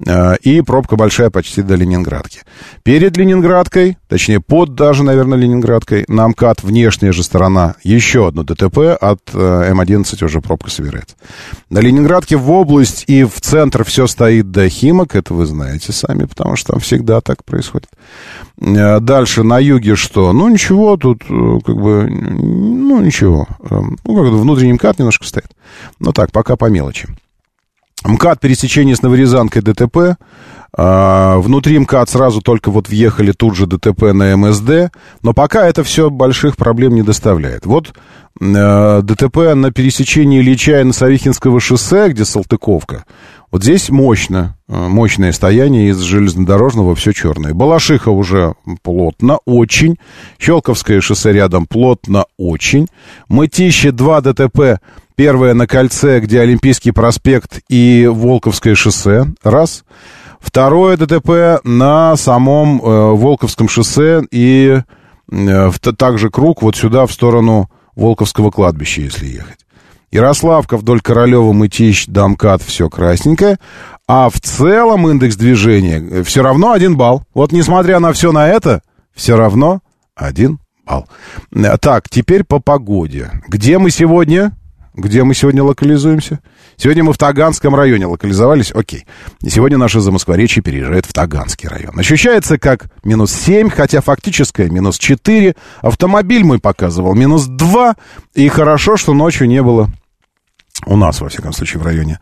Э, и пробка большая почти до Ленинградки. Перед Ленинградкой, точнее под даже, наверное, Ленинградкой, на МКАД внешняя же сторона, еще одно ДТП, от э, М11 уже пробка собирается. На Ленинградке в область и в центр все стоит до Химок, это вы знаете сами, потому что там всегда так происходит. Э, дальше на юге что? Ну, ничего, тут как бы, ну, ничего. Эм, ну, как внутренний МКАД немножко стоит. Но так, пока по мелочи. МКАД пересечение с Новорязанкой ДТП. А, внутри МКАД сразу только вот въехали тут же ДТП на МСД. Но пока это все больших проблем не доставляет. Вот э, ДТП на пересечении Ильича и Носовихинского шоссе, где Салтыковка. Вот здесь мощно, э, мощное стояние из железнодорожного, все черное. Балашиха уже плотно, очень. Щелковское шоссе рядом плотно, очень. Мытище 2 ДТП Первое на кольце, где Олимпийский проспект и Волковское шоссе. Раз. Второе ДТП на самом э, Волковском шоссе и э, также круг вот сюда в сторону Волковского кладбища, если ехать. Ярославка вдоль Королева, Мытищ, Дамкат, все красненькое. А в целом индекс движения э, все равно один балл. Вот несмотря на все на это, все равно один балл. Э, так, теперь по погоде. Где мы сегодня? Где мы сегодня локализуемся? Сегодня мы в Таганском районе локализовались. Окей. И сегодня наше Замоскворечье переезжает в Таганский район. Ощущается как минус 7, хотя фактическое минус 4. Автомобиль мой показывал минус 2. И хорошо, что ночью не было у нас, во всяком случае, в районе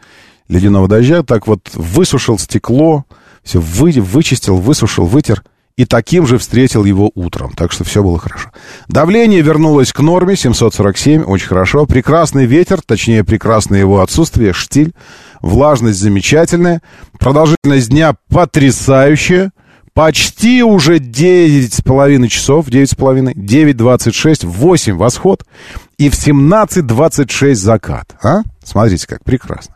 ледяного дождя. Так вот высушил стекло, все вы, вычистил, высушил, вытер – и таким же встретил его утром. Так что все было хорошо. Давление вернулось к норме, 747, очень хорошо. Прекрасный ветер, точнее, прекрасное его отсутствие, штиль. Влажность замечательная. Продолжительность дня потрясающая. Почти уже 9,5 часов, 9,5, 9.26, 8 восход и в 17.26 закат. А? Смотрите, как прекрасно.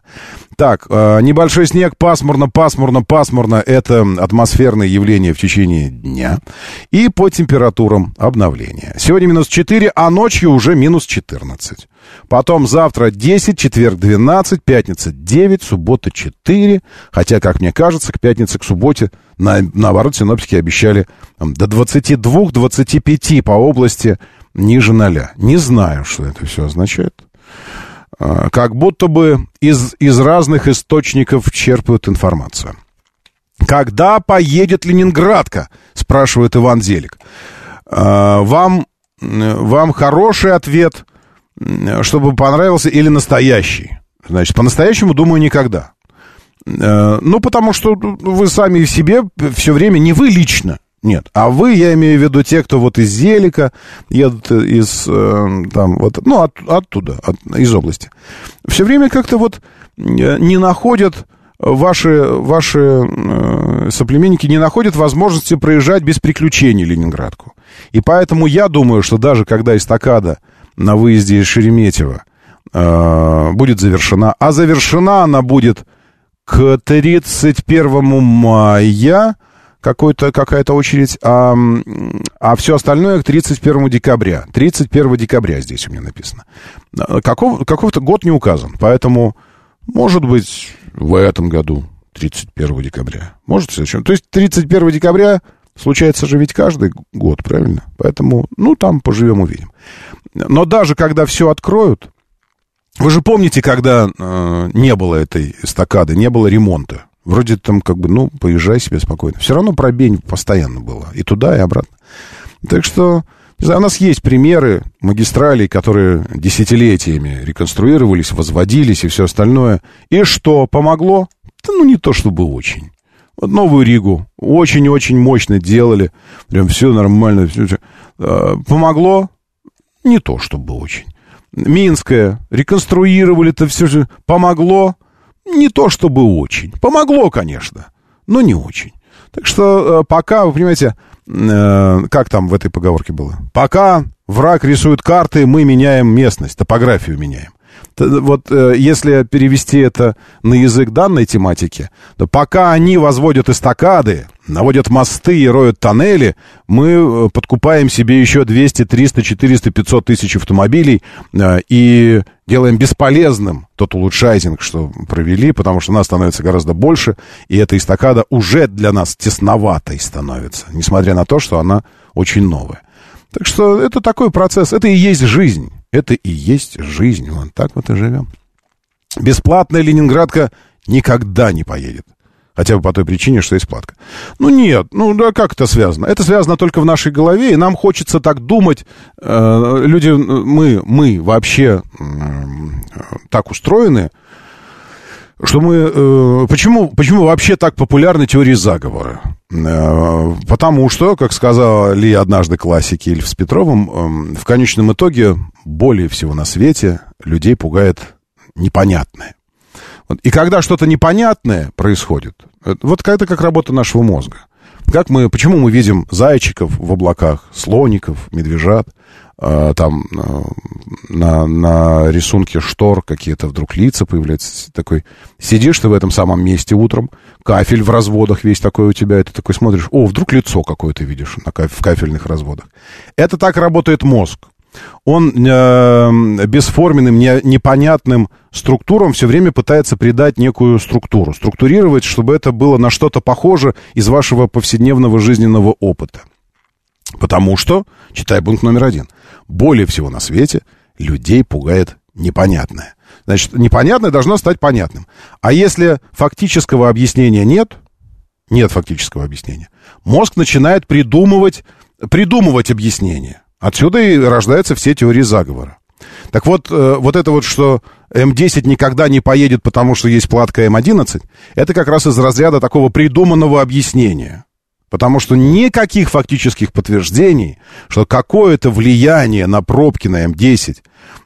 Так, э, небольшой снег, пасмурно, пасмурно, пасмурно. Это атмосферное явление в течение дня. И по температурам обновления. Сегодня минус 4, а ночью уже минус 14. Потом завтра 10, четверг 12, пятница 9, суббота 4. Хотя, как мне кажется, к пятнице, к субботе, на, наоборот, синоптики обещали там, до 22-25 по области ниже ноля. Не знаю, что это все означает. А, как будто бы из, из разных источников черпают информацию. «Когда поедет Ленинградка?» — спрашивает Иван Зелик. А, «Вам, вам хороший ответ, чтобы понравился, или настоящий?» Значит, по-настоящему, думаю, никогда. А, ну, потому что вы сами в себе все время, не вы лично, нет. А вы, я имею в виду те, кто вот из Зелика едут из, э, там, вот, ну, от, оттуда, от, из области. Все время как-то вот э, не находят ваши, ваши э, соплеменники не находят возможности проезжать без приключений Ленинградку. И поэтому я думаю, что даже когда эстакада на выезде из Шереметьево э, будет завершена, а завершена она будет к 31 мая, какой-то, какая-то очередь, а, а все остальное к 31 декабря. 31 декабря здесь у меня написано. Каков, какой-то год не указан, поэтому, может быть, в этом году 31 декабря. Может, в следующем. То есть 31 декабря случается же ведь каждый год, правильно? Поэтому, ну, там поживем, увидим. Но даже когда все откроют, вы же помните, когда э, не было этой эстакады, не было ремонта. Вроде там как бы, ну, поезжай себе спокойно. Все равно пробень постоянно была. И туда, и обратно. Так что, не знаю, у нас есть примеры магистралей, которые десятилетиями реконструировались, возводились и все остальное. И что, помогло? Да, ну, не то чтобы очень. Вот Новую Ригу очень-очень мощно делали. Прям все нормально. Все, все. А, помогло? Не то чтобы очень. Минское реконструировали-то все же. Помогло? Не то чтобы очень. Помогло, конечно, но не очень. Так что э, пока, вы понимаете, э, как там в этой поговорке было? Пока враг рисует карты, мы меняем местность, топографию меняем. Вот э, если перевести это на язык данной тематики, то пока они возводят эстакады, наводят мосты и роют тоннели, мы э, подкупаем себе еще 200, 300, 400, 500 тысяч автомобилей э, и делаем бесполезным тот улучшайзинг, что провели, потому что нас становится гораздо больше, и эта эстакада уже для нас тесноватой становится, несмотря на то, что она очень новая. Так что это такой процесс, это и есть жизнь. Это и есть жизнь. Вот так вот и живем. Бесплатная Ленинградка никогда не поедет. Хотя бы по той причине, что есть платка. Ну нет, ну да как это связано? Это связано только в нашей голове, и нам хочется так думать. Э, люди, мы, мы вообще э, так устроены, что мы... Э, почему, почему вообще так популярны теории заговора? Э, потому что, как сказали однажды классики Ильф с Петровым, э, в конечном итоге более всего на свете людей пугает непонятное. И когда что-то непонятное происходит, э, вот это как работа нашего мозга. Как мы, почему мы видим зайчиков в облаках, слоников, медвежат, э, там э, на, на рисунке штор какие-то вдруг лица появляются. Такой, сидишь ты в этом самом месте утром, кафель в разводах весь такой у тебя, и ты такой смотришь, о, вдруг лицо какое-то видишь на каф, в кафельных разводах. Это так работает мозг он э, бесформенным, не, непонятным структурам все время пытается придать некую структуру, структурировать, чтобы это было на что-то похоже из вашего повседневного жизненного опыта. Потому что, читай пункт номер один, более всего на свете людей пугает непонятное. Значит, непонятное должно стать понятным. А если фактического объяснения нет, нет фактического объяснения, мозг начинает придумывать, придумывать объяснение. Отсюда и рождаются все теории заговора. Так вот, э, вот это вот, что М10 никогда не поедет, потому что есть платка М11, это как раз из разряда такого придуманного объяснения. Потому что никаких фактических подтверждений, что какое-то влияние на пробки на М10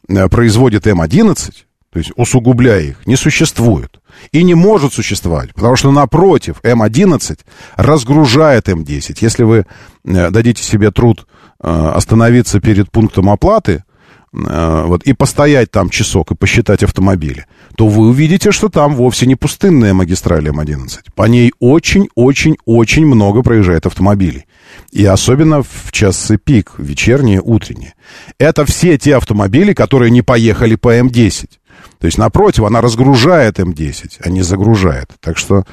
э, производит М11, то есть усугубляя их, не существует. И не может существовать, потому что, напротив, М11 разгружает М10. Если вы э, дадите себе труд Э, остановиться перед пунктом оплаты, э, вот, и постоять там часок и посчитать автомобили, то вы увидите, что там вовсе не пустынная магистраль М11. По ней очень-очень-очень много проезжает автомобилей. И особенно в часы пик, вечерние, утренние. Это все те автомобили, которые не поехали по М10. То есть, напротив, она разгружает М10, а не загружает. Так что,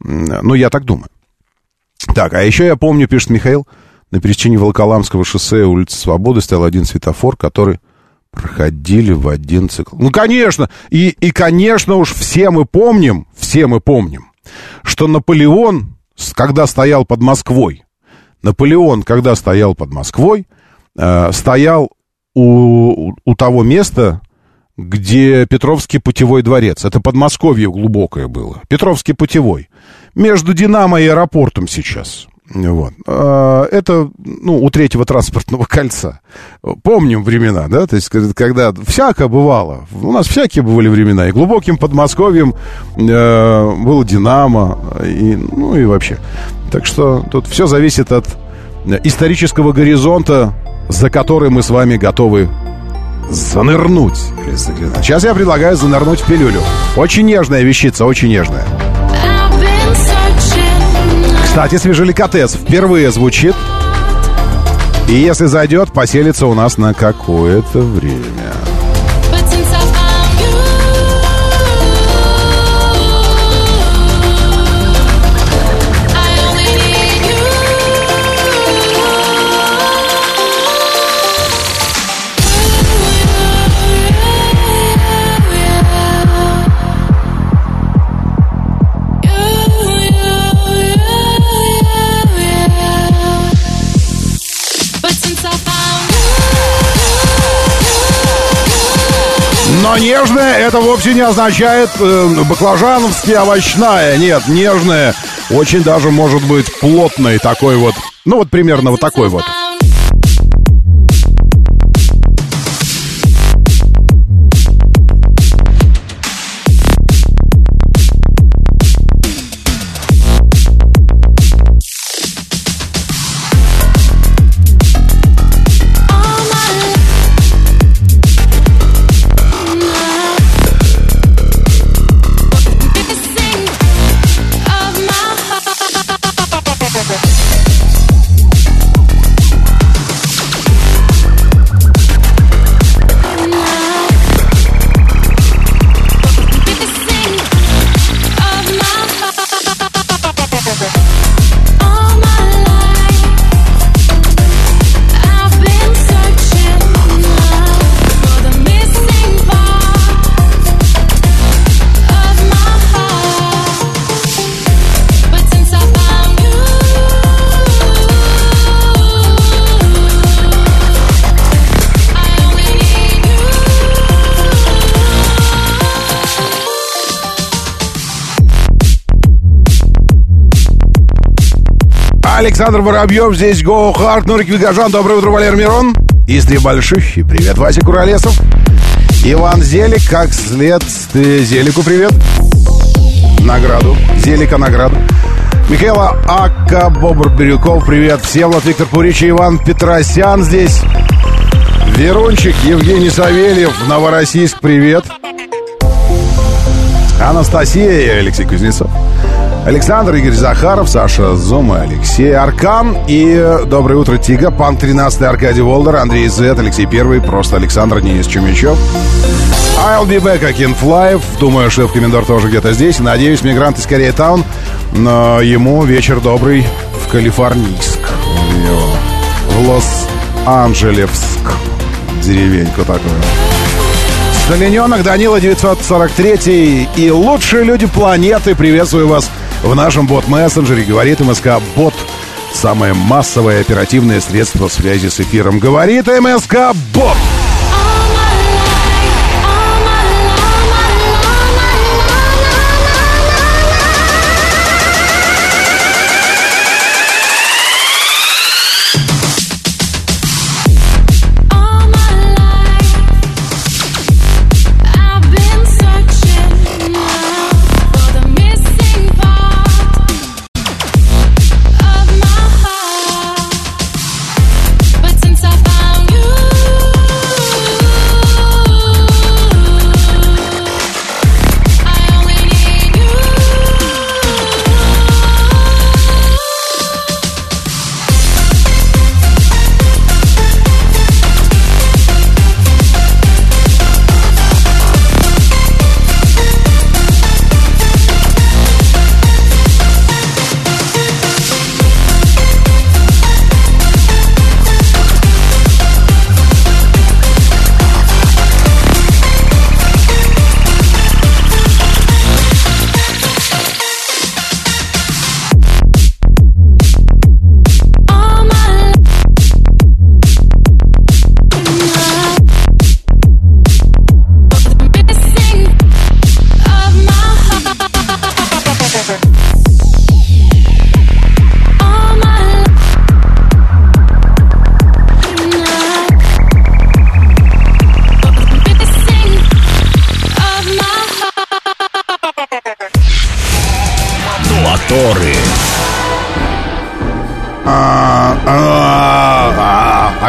ну, я так думаю. Так, а еще я помню, пишет Михаил, на пересечении Волоколамского шоссе улицы Свободы стоял один светофор, который проходили в один цикл. Ну, конечно, и, и, конечно уж все мы помним, все мы помним, что Наполеон, когда стоял под Москвой, Наполеон, когда стоял под Москвой, э, стоял у, у того места, где Петровский путевой дворец. Это Подмосковье глубокое было. Петровский путевой. Между Динамо и аэропортом сейчас. Вот. А, это, ну, у третьего транспортного [laughs] кольца. Помним времена, да? То есть, когда всяко бывало. У нас всякие бывали времена. И глубоким Подмосковьем э, было «Динамо», и, ну, и вообще. Так что тут все зависит от исторического горизонта, за который мы с вами готовы занырнуть. Сейчас я предлагаю занырнуть в пилюлю. Очень нежная вещица, очень нежная. Кстати, свежеликотес впервые звучит. И если зайдет, поселится у нас на какое-то время. Но нежная это вовсе не означает э, баклажановски овощная. Нет, нежная очень даже может быть плотной такой вот. Ну вот примерно вот такой вот. Александр Воробьев, здесь Go Hard, Нурик Вигажан, доброе утро, Валер Мирон. Из три больших, и привет, Вася Куролесов. Иван Зелик, как след Зелику привет. Награду, Зелика награду. Михаила Ака, Бобр Бирюков, привет. всем. Вот Виктор Пурич и Иван Петросян здесь. Верунчик, Евгений Савельев, Новороссийск, привет. Анастасия и Алексей Кузнецов. Александр, Игорь Захаров, Саша Зума, Алексей Аркан и Доброе утро, Тига, Пан 13 Аркадий Волдер, Андрей Зет, Алексей Первый, просто Александр Денис Чумичев. I'll be back, Акин Флаев. Думаю, шеф-комендор тоже где-то здесь. Надеюсь, мигранты скорее таун. Но ему вечер добрый в Калифорнийск. В Лос-Анджелевск. Деревеньку такую. Солененок Данила 943 и лучшие люди планеты. Приветствую вас в нашем бот-мессенджере говорит МСК Бот. Самое массовое оперативное средство связи с эфиром. Говорит МСК Бот.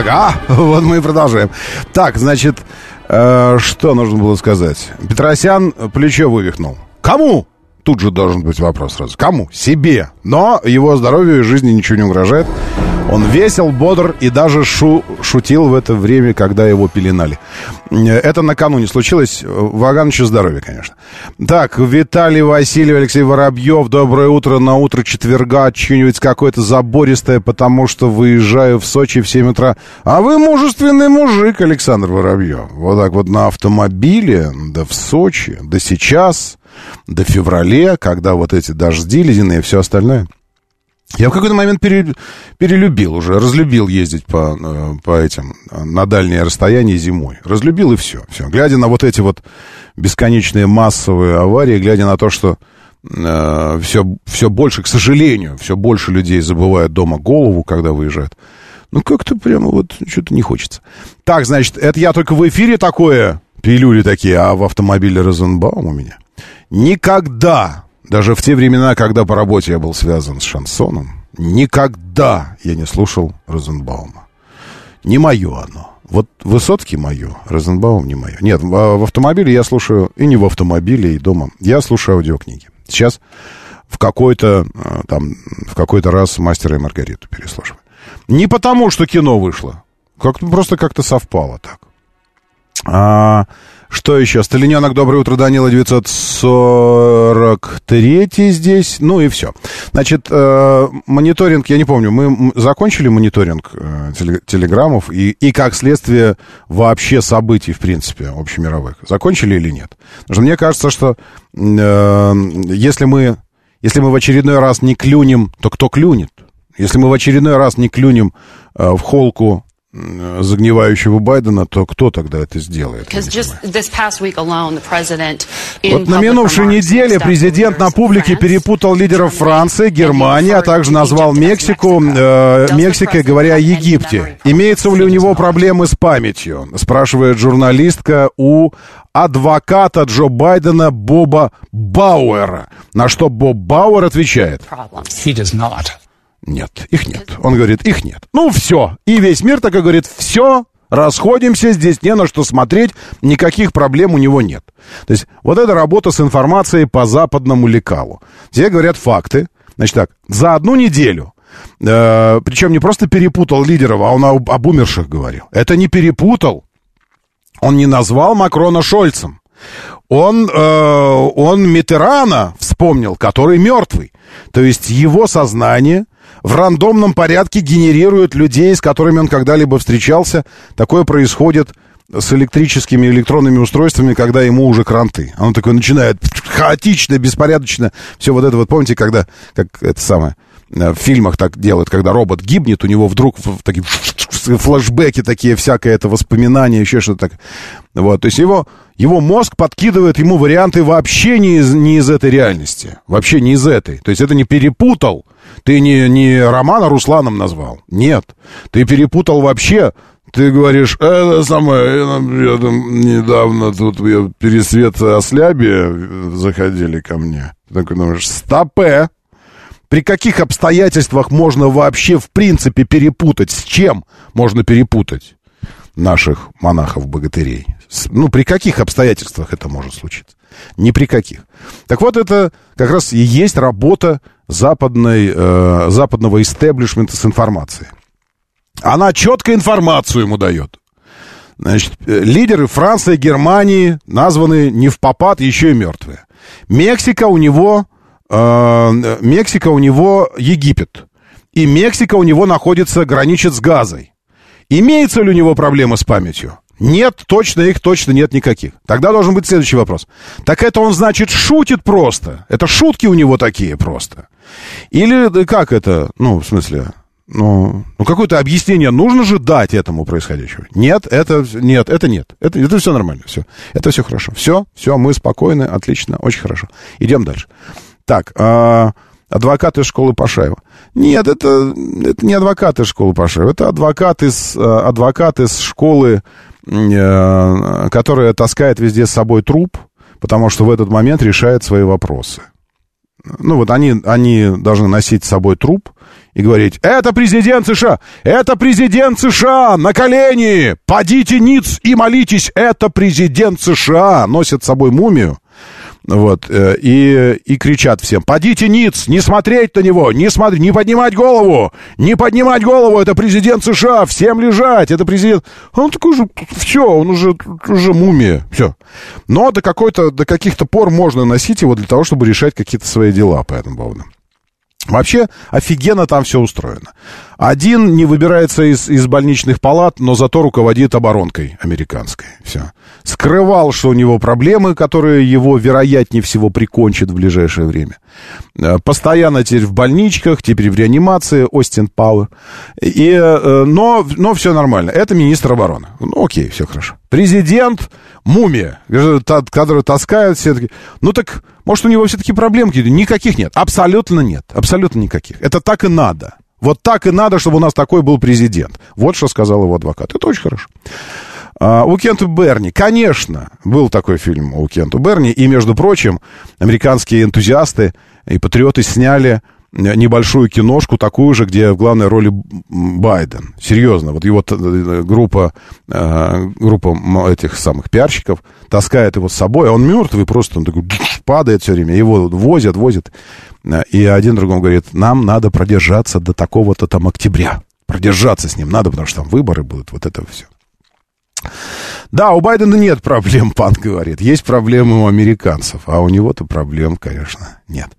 Ага, [laughs] вот мы и продолжаем. Так, значит, э, что нужно было сказать? Петросян плечо вывихнул. Кому? Тут же должен быть вопрос сразу. Кому? Себе. Но его здоровью и жизни ничего не угрожает. Он весел, бодр и даже шу шутил в это время, когда его пеленали. Это накануне случилось. Вагановичу здоровья, конечно. Так, Виталий Васильев, Алексей Воробьев. Доброе утро на утро четверга. Что-нибудь какое-то забористое, потому что выезжаю в Сочи в 7 утра. А вы мужественный мужик, Александр Воробьев. Вот так вот на автомобиле, да в Сочи, да сейчас до февраля, когда вот эти дожди ледяные и все остальное. Я в какой-то момент пере, перелюбил уже, разлюбил ездить по, э, по этим, э, на дальние расстояния зимой. Разлюбил и все, все. Глядя на вот эти вот бесконечные массовые аварии, глядя на то, что э, все, все больше, к сожалению, все больше людей забывают дома голову, когда выезжают. Ну, как-то прямо вот что-то не хочется. Так, значит, это я только в эфире такое, пилюли такие, а в автомобиле Розенбаум у меня. Никогда, даже в те времена, когда по работе я был связан с шансоном, никогда я не слушал Розенбаума. Не мое оно. Вот Высоцкий мое, Розенбаум не мое. Нет, в автомобиле я слушаю, и не в автомобиле, и дома. Я слушаю аудиокниги. Сейчас в какой-то э, там, в какой-то раз «Мастера и Маргариту» переслушиваю. Не потому, что кино вышло. Как просто как-то совпало так. А, что еще? Сталиненок, доброе утро, Данила, 943 здесь. Ну и все. Значит, э, мониторинг, я не помню, мы закончили мониторинг э, телеграммов и, и, как следствие, вообще событий, в принципе, общемировых. Закончили или нет? Потому что мне кажется, что э, если, мы, если мы в очередной раз не клюнем, то кто клюнет? Если мы в очередной раз не клюнем в холку загнивающего Байдена, то кто тогда это сделает? Вот на минувшей неделе президент на публике перепутал лидеров Франции, Германии, а также назвал Мексику э, Мексикой, говоря о Египте. Имеется ли у него проблемы с памятью? Спрашивает журналистка у адвоката Джо Байдена Боба Бауэра. На что Боб Бауэр отвечает. Нет, их нет. Он говорит, их нет. Ну, все. И весь мир так и говорит, все, расходимся, здесь не на что смотреть, никаких проблем у него нет. То есть вот эта работа с информацией по западному лекалу. Здесь говорят факты. Значит так, за одну неделю, э, причем не просто перепутал лидеров, а он об, об умерших говорил. Это не перепутал. Он не назвал Макрона Шольцем. Он, э, он Митерана вспомнил, который мертвый. То есть его сознание в рандомном порядке генерирует людей, с которыми он когда-либо встречался. Такое происходит с электрическими электронными устройствами, когда ему уже кранты. Он такой начинает хаотично, беспорядочно. Все вот это вот, помните, когда, как это самое, э, в фильмах так делают, когда робот гибнет, у него вдруг такие флешбеки такие, всякое это воспоминания, еще что-то так. Вот, то есть его, его мозг подкидывает ему варианты вообще не из, не из этой реальности. Вообще не из этой. То есть это не перепутал ты не, не Романа Русланом назвал. Нет. Ты перепутал вообще. Ты говоришь, это самое, я, я там недавно тут я, пересвет Осляби заходили ко мне. Ты такой думаешь, стопе. При каких обстоятельствах можно вообще в принципе перепутать? С чем можно перепутать наших монахов-богатырей? Ну, при каких обстоятельствах это может случиться? Ни при каких. Так вот, это как раз и есть работа западной, э, западного истеблишмента с информацией. Она четко информацию ему дает. Значит, э, лидеры Франции, Германии названы не в попад, еще и мертвые. Мексика у него, э, Мексика у него Египет. И Мексика у него находится, граничит с Газой. Имеется ли у него проблемы с памятью? Нет, точно их точно нет никаких. Тогда должен быть следующий вопрос. Так это он, значит, шутит просто. Это шутки у него такие просто. Или как это, ну, в смысле, ну, ну какое-то объяснение нужно же дать этому происходящему. Нет, это нет, это нет. Это, это все нормально, все. Это все хорошо. Все, все, мы спокойны, отлично, очень хорошо. Идем дальше. Так, а, адвокаты школы Пашаева. Нет, это, это не адвокаты школы Пашаева, это адвокат из, а, адвокат из школы Э, которая таскает везде с собой труп, потому что в этот момент решает свои вопросы. Ну вот они, они должны носить с собой труп и говорить, это президент США, это президент США, на колени, подите ниц и молитесь, это президент США, носят с собой мумию, вот, э, и, и кричат всем, подите ниц, не смотреть на него, не смотреть, не поднимать голову, не поднимать голову, это президент США, всем лежать, это президент. Он такой же, все, он уже, уже мумия, все. Но до какой-то, до каких-то пор можно носить его для того, чтобы решать какие-то свои дела по этому поводу. Вообще офигенно там все устроено. Один не выбирается из, из больничных палат, но зато руководит оборонкой американской. Все. Скрывал, что у него проблемы, которые его, вероятнее всего, прикончат в ближайшее время. Э, постоянно теперь в больничках, теперь в реанимации, Остин Пауэр. И, э, но, но все нормально. Это министр обороны. Ну, окей, все хорошо. Президент, мумия, который таскает все таки Ну так, может, у него все-таки проблем какие-то? Никаких нет. Абсолютно нет. Абсолютно никаких. Это так и надо. Вот так и надо, чтобы у нас такой был президент. Вот что сказал его адвокат. Это очень хорошо. А, у Кента Берни, конечно, был такой фильм у Кента Берни, и, между прочим, американские энтузиасты и патриоты сняли небольшую киношку, такую же, где в главной роли Байден. Серьезно, вот его э, группа, э, группа этих самых пиарщиков таскает его с собой, а он мертвый, просто он такой падает все время, его возят, возят. И один другому говорит, нам надо продержаться до такого-то там октября. Продержаться с ним надо, потому что там выборы будут, вот это все. Да, у Байдена нет проблем, [laughs] пан говорит. Есть проблемы у американцев, а у него-то проблем, конечно, нет.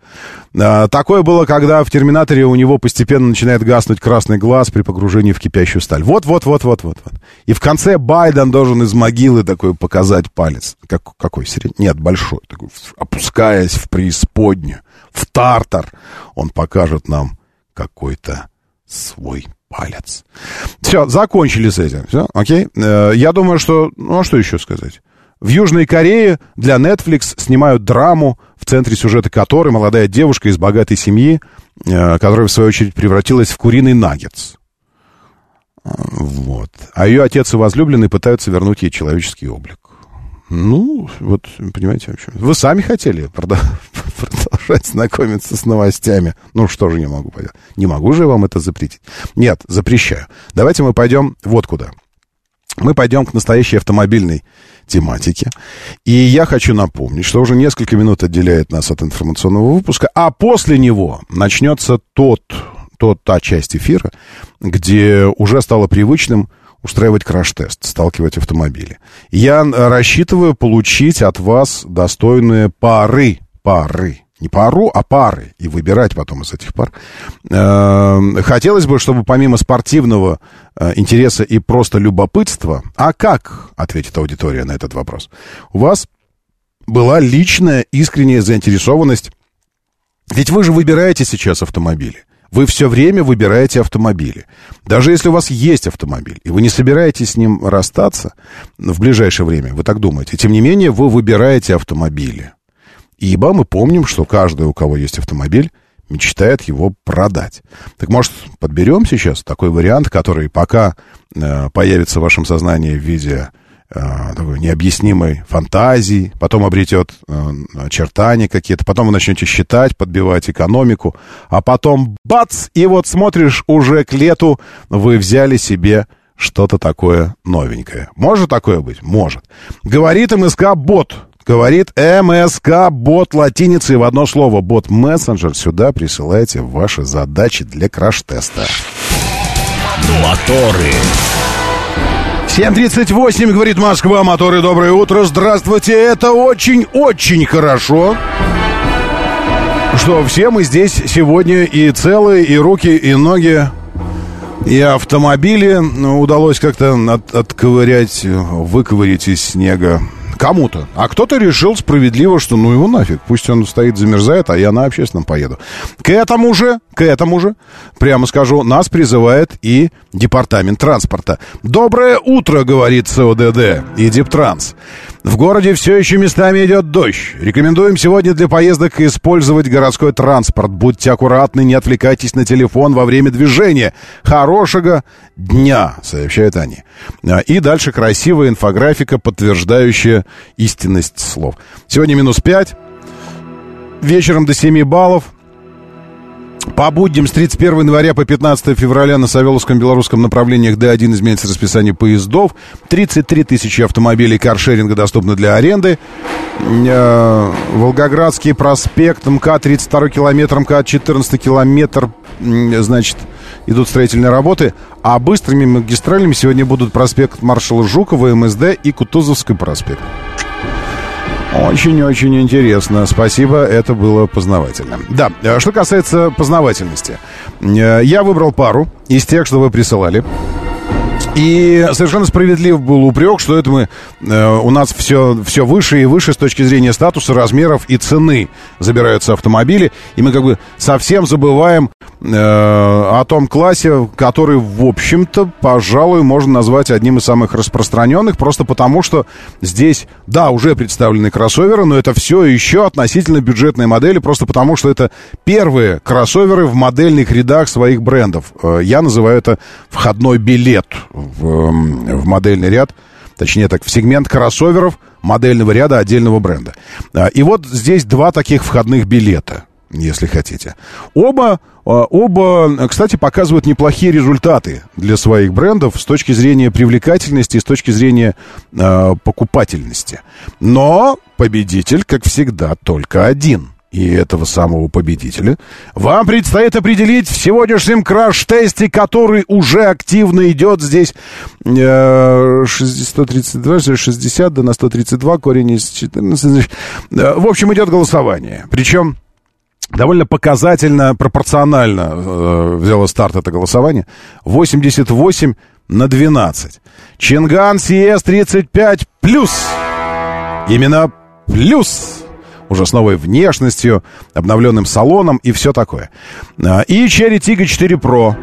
А, такое было, когда в «Терминаторе» у него постепенно начинает гаснуть красный глаз при погружении в кипящую сталь. Вот-вот-вот-вот-вот-вот. И в конце Байден должен из могилы такой показать палец. Как, какой? Средний? Нет, большой. Такой, опускаясь в преисподнюю, в тартар, он покажет нам какой-то свой палец. Все, закончили с этим. Все, окей. Э, я думаю, что... Ну, а что еще сказать? В Южной Корее для Netflix снимают драму, в центре сюжета которой молодая девушка из богатой семьи, э, которая, в свою очередь, превратилась в куриный наггетс. Вот. А ее отец и возлюбленный пытаются вернуть ей человеческий облик. Ну, вот, понимаете, в общем. Вы сами хотели [laughs] продолжать знакомиться с новостями. Ну, что же я могу понять? Не могу же я вам это запретить. Нет, запрещаю. Давайте мы пойдем вот куда. Мы пойдем к настоящей автомобильной тематике. И я хочу напомнить, что уже несколько минут отделяет нас от информационного выпуска, а после него начнется тот, тот та часть эфира, где уже стало привычным устраивать краш-тест, сталкивать автомобили. Я рассчитываю получить от вас достойные пары, пары, не пару, а пары, и выбирать потом из этих пар. Эм, хотелось бы, чтобы помимо спортивного э, интереса и просто любопытства, а как, ответит аудитория на этот вопрос, у вас была личная искренняя заинтересованность ведь вы же выбираете сейчас автомобили. Вы все время выбираете автомобили. Даже если у вас есть автомобиль, и вы не собираетесь с ним расстаться в ближайшее время, вы так думаете, тем не менее вы выбираете автомобили. Ибо мы помним, что каждый, у кого есть автомобиль, мечтает его продать. Так может, подберем сейчас такой вариант, который пока э, появится в вашем сознании в виде такой необъяснимой фантазии, потом обретет э, очертания какие-то, потом вы начнете считать, подбивать экономику, а потом бац, и вот смотришь, уже к лету вы взяли себе что-то такое новенькое. Может такое быть? Может. Говорит МСК-бот. Говорит МСК-бот латиницей в одно слово. Бот-мессенджер. Сюда присылайте ваши задачи для краш-теста. Моторы. 7.38, говорит Москва, моторы, доброе утро, здравствуйте, это очень-очень хорошо, что все мы здесь сегодня и целые, и руки, и ноги, и автомобили. Удалось как-то от, отковырять, выковырять из снега кому-то. А кто-то решил справедливо, что ну его нафиг, пусть он стоит, замерзает, а я на общественном поеду. К этому же, к этому же, прямо скажу, нас призывает и Департамент транспорта. Доброе утро, говорит СОДД и Дептранс. В городе все еще местами идет дождь. Рекомендуем сегодня для поездок использовать городской транспорт. Будьте аккуратны, не отвлекайтесь на телефон во время движения. Хорошего дня, сообщают они. А, и дальше красивая инфографика, подтверждающая истинность слов. Сегодня минус 5. вечером до 7 баллов. По будням с 31 января по 15 февраля на Савеловском белорусском направлениях Д1 изменится расписание поездов. 33 тысячи автомобилей каршеринга доступны для аренды. Э, Волгоградский проспект, МК 32 километр, МК 14 километр, значит, идут строительные работы. А быстрыми магистралями сегодня будут проспект маршала Жукова, МСД и Кутузовский проспект. Очень-очень интересно. Спасибо, это было познавательно. Да, э, что касается познавательности. Э, я выбрал пару из тех, что вы присылали. И совершенно справедлив был упрек, что это мы, э, у нас все, все выше и выше с точки зрения статуса, размеров и цены забираются автомобили. И мы как бы совсем забываем о том классе, который, в общем-то, пожалуй, можно назвать одним из самых распространенных, просто потому что здесь, да, уже представлены кроссоверы, но это все еще относительно бюджетные модели, просто потому что это первые кроссоверы в модельных рядах своих брендов. Э, я называю это входной билет в, в модельный ряд, точнее так, в сегмент кроссоверов модельного ряда отдельного бренда. А, и вот здесь два таких входных билета, если хотите. Оба, а, оба, кстати, показывают неплохие результаты для своих брендов с точки зрения привлекательности и с точки зрения э, покупательности. Но победитель, как всегда, только один и этого самого победителя, вам предстоит определить в сегодняшнем краш-тесте, который уже активно идет здесь э, 132, 60 да на 132, корень из 14. Э, в общем, идет голосование. Причем довольно показательно, пропорционально э, взяло старт это голосование. 88 на 12. Чинган CS35 плюс. Именно плюс уже с новой внешностью, обновленным салоном и все такое. А, и Cherry Tiggo 4 Pro.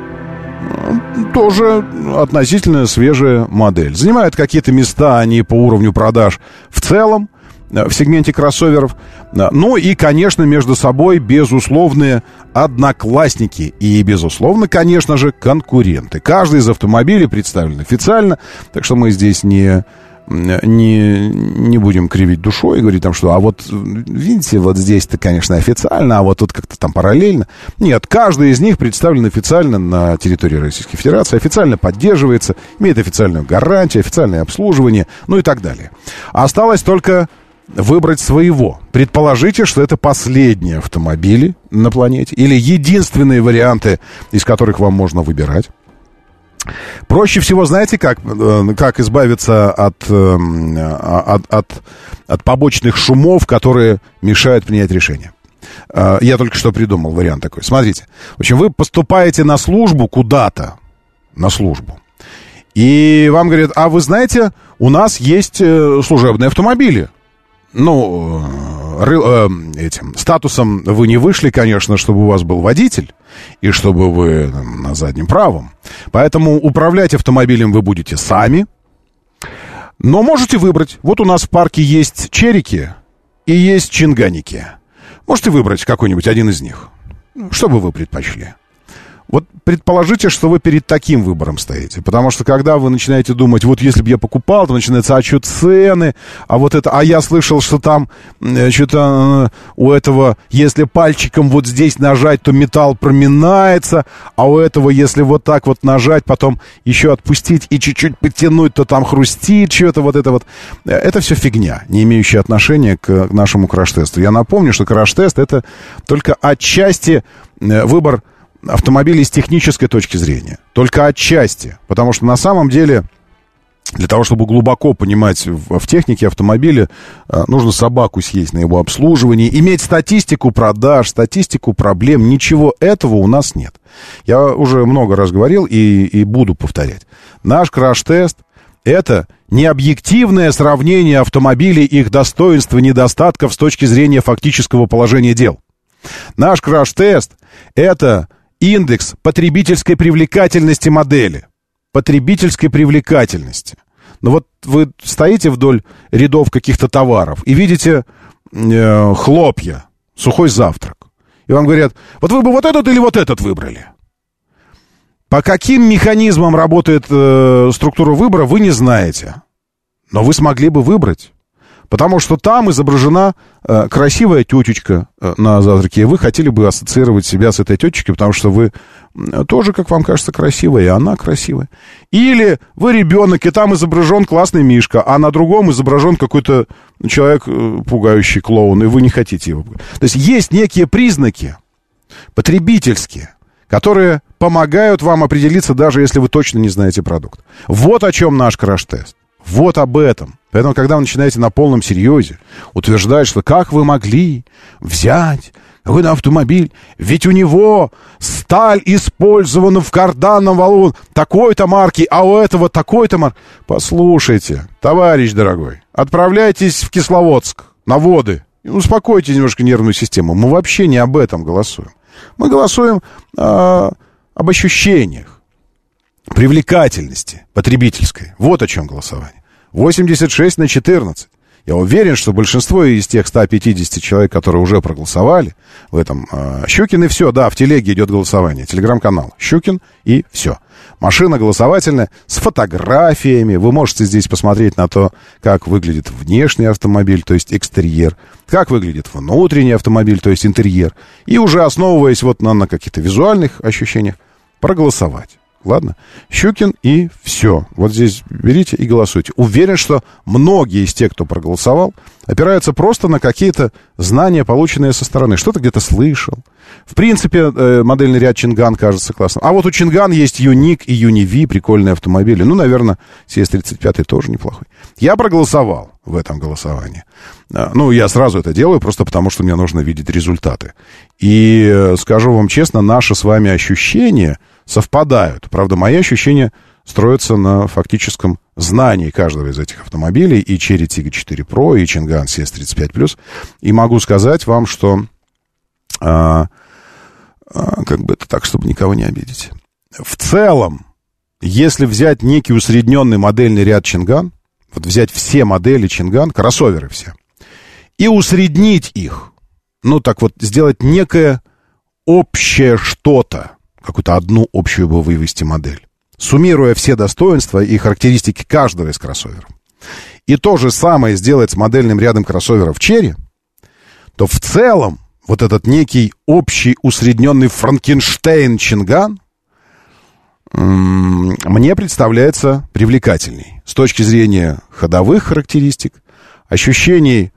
Тоже относительно свежая модель. Занимают какие-то места они по уровню продаж в целом в сегменте кроссоверов. А, ну и, конечно, между собой безусловные одноклассники и, безусловно, конечно же, конкуренты. Каждый из автомобилей представлен официально, так что мы здесь не не, не будем кривить душой и говорить там, что а вот, видите, вот здесь-то, конечно, официально, а вот тут как-то там параллельно. Нет, каждый из них представлен официально на территории Российской Федерации, официально поддерживается, имеет официальную гарантию, официальное обслуживание, ну и так далее. Осталось только выбрать своего. Предположите, что это последние автомобили на планете или единственные варианты, из которых вам можно выбирать. Проще всего, знаете, как, э, как избавиться от, э, от, от, от побочных шумов, которые мешают принять решение. Э, я только что придумал вариант такой. Смотрите. В общем, вы поступаете на службу куда-то, на службу. И вам говорят, а вы знаете, у нас есть служебные автомобили. Ну, ры, э, этим статусом вы не вышли, конечно, чтобы у вас был водитель и чтобы вы на заднем правом. Поэтому управлять автомобилем вы будете сами. Но можете выбрать. Вот у нас в парке есть черики и есть чинганики. Можете выбрать какой-нибудь один из них. Что бы вы предпочли? Вот предположите, что вы перед таким выбором стоите. Потому что когда вы начинаете думать, вот если бы я покупал, то начинается, а что цены, а вот это, а я слышал, что там э, что-то э, у этого, если пальчиком вот здесь нажать, то металл проминается, а у этого, если вот так вот нажать, потом еще отпустить и чуть-чуть подтянуть, то там хрустит что-то вот это вот. Э, это все фигня, не имеющая отношения к нашему краш-тесту. Я напомню, что краш-тест это только отчасти выбор автомобилей с технической точки зрения. Только отчасти. Потому что на самом деле для того, чтобы глубоко понимать в, в технике автомобиля, э, нужно собаку съесть на его обслуживании, иметь статистику продаж, статистику проблем. Ничего этого у нас нет. Я уже много раз говорил и, и буду повторять. Наш краш-тест – это не объективное сравнение автомобилей, их достоинств и недостатков с точки зрения фактического положения дел. Наш краш-тест – это индекс потребительской привлекательности модели. Потребительской привлекательности. Но ну вот вы стоите вдоль рядов каких-то товаров и видите э, хлопья, сухой завтрак. И вам говорят, вот вы бы вот этот или вот этот выбрали. По каким механизмам работает э, структура выбора, вы не знаете. Но вы смогли бы выбрать. Потому что там изображена э, красивая тетечка э, на завтраке, и вы хотели бы ассоциировать себя с этой тетечкой, потому что вы э, тоже, как вам кажется, красивая, и она красивая. Или вы ребенок, и там изображен классный мишка, а на другом изображен какой-то человек, э, пугающий клоун, и вы не хотите его. То есть есть некие признаки потребительские, которые помогают вам определиться, даже если вы точно не знаете продукт. Вот о чем наш краш-тест. Вот об этом. Поэтому, когда вы начинаете на полном серьезе утверждать, что как вы могли взять какой-то автомобиль, ведь у него сталь использована в карданном валу такой-то марки, а у этого такой-то марки. Послушайте, товарищ дорогой, отправляйтесь в Кисловодск на воды. Успокойте немножко нервную систему. Мы вообще не об этом голосуем. Мы голосуем э, об ощущениях, привлекательности потребительской. Вот о чем голосование. 86 на 14. Я уверен, что большинство из тех 150 человек, которые уже проголосовали в этом... Э, Щукин и все, да, в телеге идет голосование. Телеграм-канал. Щукин и все. Машина голосовательная с фотографиями. Вы можете здесь посмотреть на то, как выглядит внешний автомобиль, то есть экстерьер, как выглядит внутренний автомобиль, то есть интерьер. И уже основываясь вот на, на каких-то визуальных ощущениях, проголосовать. Ладно? Щукин и все. Вот здесь берите и голосуйте. Уверен, что многие из тех, кто проголосовал, опираются просто на какие-то знания, полученные со стороны. Что-то где-то слышал. В принципе, э, модельный ряд Чинган кажется классным. А вот у Чинган есть Юник и Юниви, прикольные автомобили. Ну, наверное, CS35 тоже неплохой. Я проголосовал в этом голосовании. А, ну, я сразу это делаю, просто потому что мне нужно видеть результаты. И э, скажу вам честно, наши с вами ощущения совпадают. Правда, мои ощущения строятся на фактическом знании каждого из этих автомобилей, и Cherry Tiggo 4 Pro, и Чинган CS35+. И могу сказать вам, что... А, а, как бы это так, чтобы никого не обидеть. В целом, если взять некий усредненный модельный ряд Чинган, вот взять все модели Чинган, кроссоверы все, и усреднить их, ну так вот, сделать некое общее что-то, какую-то одну общую бы вывести модель, суммируя все достоинства и характеристики каждого из кроссоверов, и то же самое сделать с модельным рядом кроссоверов Cherry, то в целом вот этот некий общий усредненный Франкенштейн Чинган мне представляется привлекательней с точки зрения ходовых характеристик, ощущений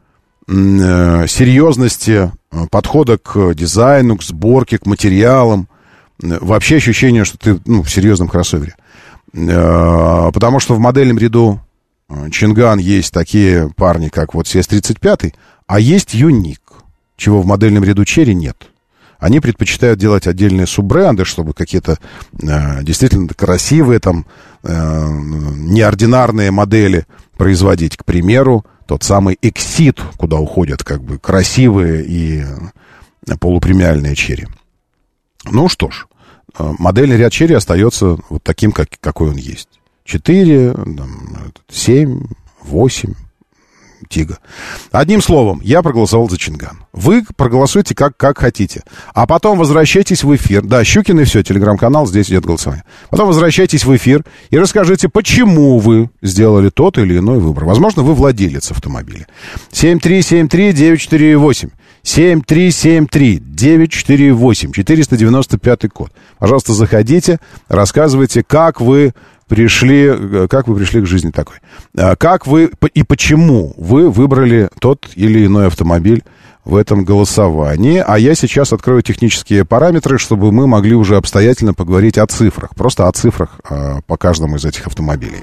э, серьезности э, подхода к дизайну, к сборке, к материалам, вообще ощущение, что ты ну, в серьезном кроссовере. Э, потому что в модельном ряду э, Чинган есть такие парни, как вот CS35, а есть Юник, чего в модельном ряду Черри нет. Они предпочитают делать отдельные суббренды, чтобы какие-то э, действительно красивые, там, э, неординарные модели производить. К примеру, тот самый Exit, куда уходят как бы красивые и полупремиальные черри. Ну что ж, э, модельный ряд черри остается вот таким, как, какой он есть. 4, 7, 8, Тига. Одним словом, я проголосовал за Чинган. Вы проголосуйте как, как хотите. А потом возвращайтесь в эфир. Да, Щукин и все, телеграм-канал, здесь идет голосование. Потом возвращайтесь в эфир и расскажите, почему вы сделали тот или иной выбор. Возможно, вы владелец автомобиля. 7373948. 7373-948, 495 код. Пожалуйста, заходите, рассказывайте, как вы пришли, как вы пришли к жизни такой. А как вы и почему вы выбрали тот или иной автомобиль в этом голосовании. А я сейчас открою технические параметры, чтобы мы могли уже обстоятельно поговорить о цифрах. Просто о цифрах а, по каждому из этих автомобилей.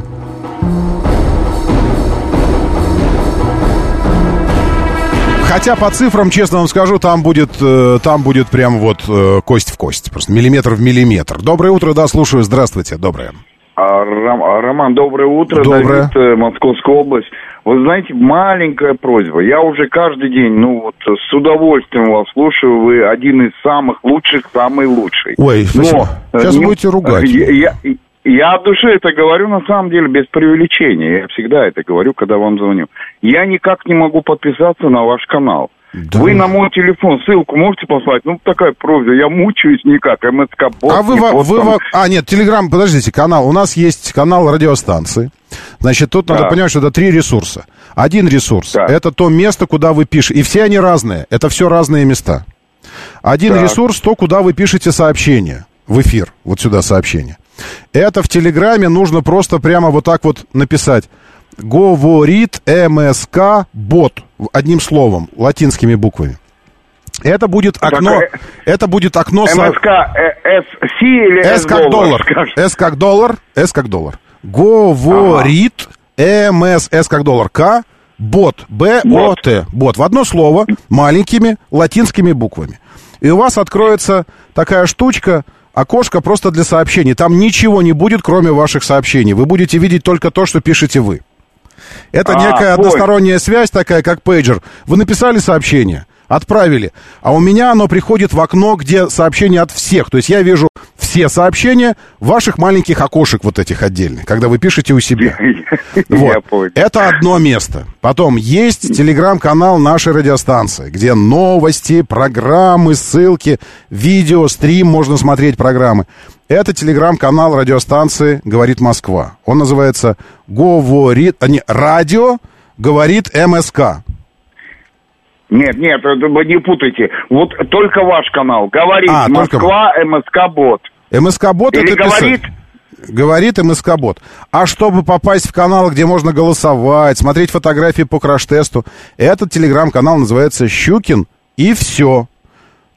Хотя по цифрам, честно вам скажу, там будет, э, там будет прям вот э, кость в кость. Просто миллиметр в миллиметр. Доброе утро, да, слушаю. Здравствуйте, доброе. А, а, Роман, доброе утро. Доброе. Давид, э, Московская область. Вы знаете, маленькая просьба. Я уже каждый день, ну вот, с удовольствием вас слушаю. Вы один из самых лучших, самый лучший. Ой, спасибо. Но, Сейчас не, будете ругать. Я, я, я от души это говорю, на самом деле, без преувеличения. Я всегда это говорю, когда вам звоню. Я никак не могу подписаться на ваш канал. Да. Вы на мой телефон ссылку можете послать? Ну, такая просьба, я мучаюсь никак, МСК бот. А вы, вы, вы, а, нет, Телеграм, подождите, канал, у нас есть канал радиостанции. Значит, тут да. надо понимать, что это три ресурса. Один ресурс, да. это то место, куда вы пишете, и все они разные, это все разные места. Один так. ресурс, то, куда вы пишете сообщение в эфир, вот сюда сообщение. Это в Телеграме нужно просто прямо вот так вот написать говорит МСК бот одним словом, латинскими буквами. Это будет окно, так, это будет окно... МСК, э, С или С как доллар, С как доллар, С как доллар. Говорит ага. МС, С как доллар, К, бот, Б, О, Т, бот. В одно слово, маленькими латинскими буквами. И у вас откроется такая штучка, окошко просто для сообщений. Там ничего не будет, кроме ваших сообщений. Вы будете видеть только то, что пишете вы. Это а, некая ой. односторонняя связь такая, как пейджер. Вы написали сообщение, отправили, а у меня оно приходит в окно, где сообщение от всех. То есть я вижу все сообщения ваших маленьких окошек вот этих отдельных, когда вы пишете у себя. [laughs] Вот. Это одно место. Потом есть телеграм-канал нашей радиостанции, где новости, программы, ссылки, видео, стрим, можно смотреть программы. Это телеграм-канал радиостанции «Говорит Москва». Он называется «Говорит...» а не, «Радио говорит МСК». Нет, нет, вы не путайте. Вот только ваш канал. Говорит а, Москва, только... МСК-бот. МСК-бот Или это говорит... Писать. Говорит МСК-бот. А чтобы попасть в канал, где можно голосовать, смотреть фотографии по краш-тесту, этот телеграм-канал называется «Щукин» и все.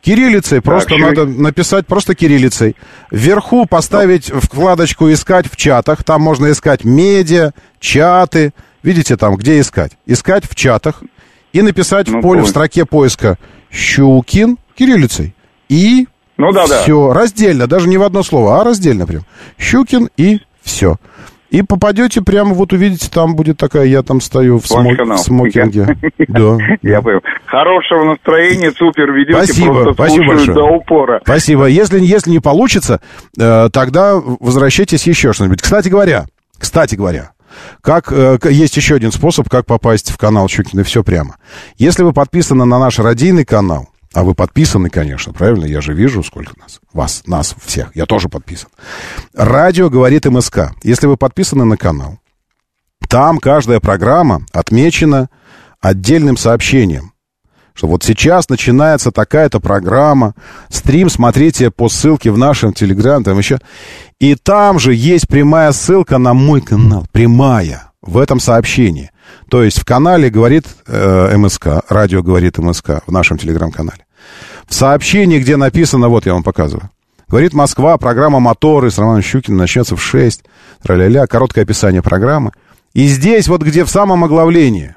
Кириллицей, просто так, надо написать просто кириллицей. Вверху поставить вкладочку «Искать в чатах». Там можно искать медиа, чаты. Видите там, где искать? Искать в чатах. И написать ну, в поле, понял. в строке поиска «Щукин» кириллицей. И ну, да, все. Да. Раздельно, даже не в одно слово, а раздельно прям. «Щукин» и все. И попадете прямо, вот увидите, там будет такая, я там стою в, смо... в смокинге. [laughs] Да. Я понял. Хорошего настроения, супер ведете, Спасибо, спасибо большое. до упора. Спасибо. Если, если не получится, э, тогда возвращайтесь еще что-нибудь. Кстати говоря, кстати говоря, как, э, есть еще один способ, как попасть в канал Щукина, все прямо. Если вы подписаны на наш родийный канал, а вы подписаны, конечно, правильно? Я же вижу, сколько нас. Вас, нас всех. Я тоже подписан. Радио говорит МСК. Если вы подписаны на канал, там каждая программа отмечена отдельным сообщением. Что вот сейчас начинается такая-то программа, стрим смотрите по ссылке в нашем телеграм, там еще. И там же есть прямая ссылка на мой канал. Прямая в этом сообщении. То есть в канале говорит э, МСК, радио говорит МСК, в нашем телеграм-канале. В сообщении, где написано, вот я вам показываю. Говорит Москва, программа «Моторы» с Романом Щукиным начнется в 6. Тра-ля-ля, короткое описание программы. И здесь, вот где в самом оглавлении,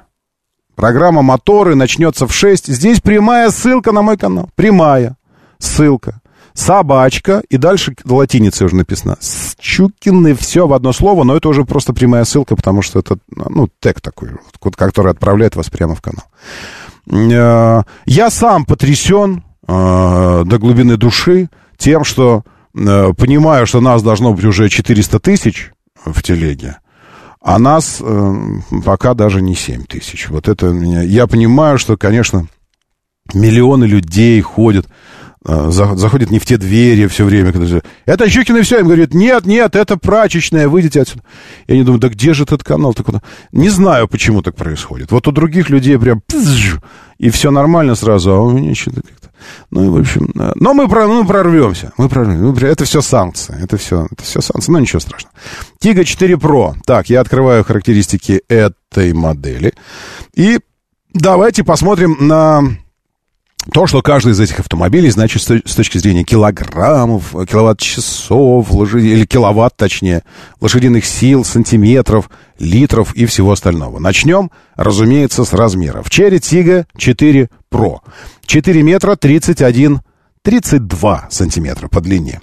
программа «Моторы» начнется в 6. Здесь прямая ссылка на мой канал. Прямая ссылка собачка, и дальше латиницей уже написано. Щукины, все в одно слово, но это уже просто прямая ссылка, потому что это, ну, тег такой, который отправляет вас прямо в канал. Э, я сам потрясен э, до глубины души тем, что э, понимаю, что нас должно быть уже 400 тысяч в телеге, а нас пока даже не 7 тысяч. Вот это меня... Я понимаю, что, конечно, миллионы людей ходят заходит не в те двери все время. Когда... Это Щукин и все. Им говорят, нет, нет, это прачечная, выйдите отсюда. Я не думаю, да где же этот канал? Так куда? Не знаю, почему так происходит. Вот у других людей прям и все нормально сразу, а у меня что-то как-то... Ну, и, в общем... Но мы, про, мы прорвемся. Мы прорвемся. Это все санкции. Это все, это все санкции. Но ничего страшного. Тига 4 Pro. Так, я открываю характеристики этой модели. И давайте посмотрим на то, что каждый из этих автомобилей значит с точки зрения килограммов, киловатт-часов, лошади, или киловатт, точнее, лошадиных сил, сантиметров, литров и всего остального. Начнем, разумеется, с размеров. Черри Тига 4 Pro. 4 метра 31 32 сантиметра по длине.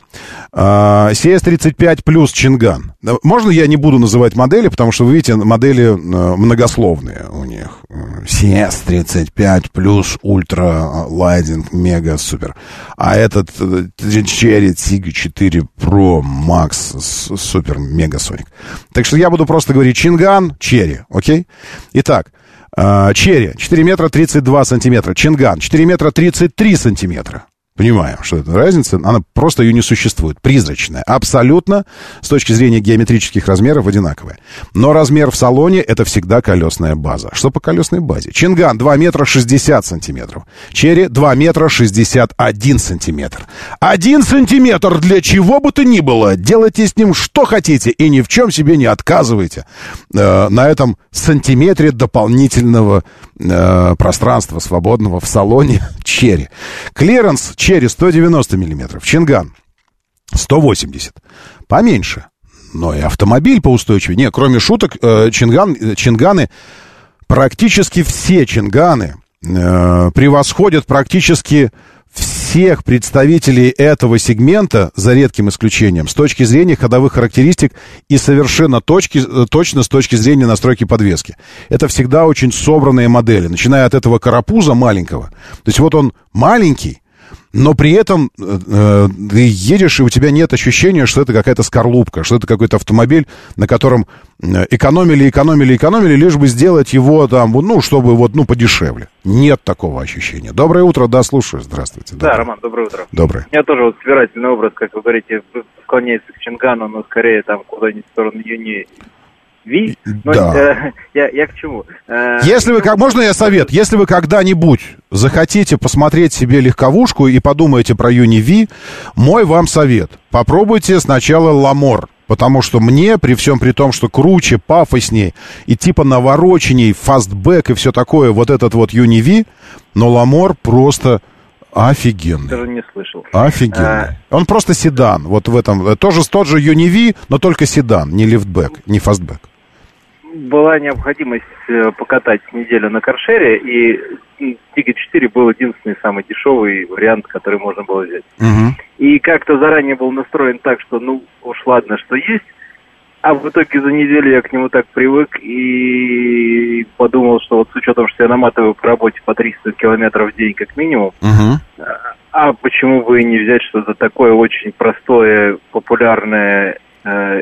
CS-35 Plus Changan. Можно я не буду называть модели, потому что, вы видите, модели э, многословные у них. CS-35 Plus Ультра Лайдинг Мега Супер. А этот э, Chery Tiggo 4 Pro Max Супер Мега Соник. Так что я буду просто говорить Changan, Chery, окей? Итак, А, Chery 4 метра 32 сантиметра. Changan 4 метра 33 сантиметра. Понимаем, что это разница, она просто ее не существует, призрачная, абсолютно с точки зрения геометрических размеров одинаковая. Но размер в салоне это всегда колесная база. Что по колесной базе? Чинган 2 метра 60 сантиметров, Черри 2 метра 61 сантиметр. Один сантиметр для чего бы то ни было, делайте с ним что хотите и ни в чем себе не отказывайте. Э, на этом сантиметре дополнительного э, пространства свободного в салоне [laughs] Черри. Клиренс Черри 190 миллиметров, Чинган 180. Поменьше. Но и автомобиль поустойчивее. Не, кроме шуток, э, Чинган, э, Чинганы, практически все Чинганы э, превосходят практически всех представителей этого сегмента, за редким исключением, с точки зрения ходовых характеристик и совершенно точки, э, точно с точки зрения настройки подвески. Это всегда очень собранные модели, начиная от этого карапуза маленького. То есть вот он маленький, но при этом э, э, ты едешь, и у тебя нет ощущения, что это какая-то скорлупка, что это какой-то автомобиль, на котором э, экономили, экономили, экономили, лишь бы сделать его там, ну, чтобы вот, ну, подешевле. Нет такого ощущения. Доброе утро, да, слушаю, здравствуйте. Доброе. Да, Роман, доброе утро. Доброе. У меня тоже вот собирательный образ, как вы говорите, склоняется к Чингану, но скорее там куда-нибудь в сторону Юни V. Но, да. Э, [laughs] я, я к чему? Э, Если вы, как, можно я совет? Если вы когда-нибудь захотите посмотреть себе легковушку и подумаете про UNI-V, мой вам совет. Попробуйте сначала Lamore. Потому что мне, при всем при том, что круче, пафосней и типа навороченней, фастбэк и все такое, вот этот вот Юни Ви, но Lamore просто Офигенный. Даже не слышал. Офигенный. А... Он просто седан. Вот в этом. Тоже тот же UNI-V, но только седан, не лифтбэк, не фастбэк была необходимость э, покатать неделю на каршере, и Тига 4 был единственный самый дешевый вариант, который можно было взять. Угу. И как-то заранее был настроен так, что ну уж ладно, что есть. А в итоге за неделю я к нему так привык и подумал, что вот с учетом, что я наматываю по работе по 300 километров в день как минимум, угу. а почему бы и не взять что-то такое очень простое, популярное э,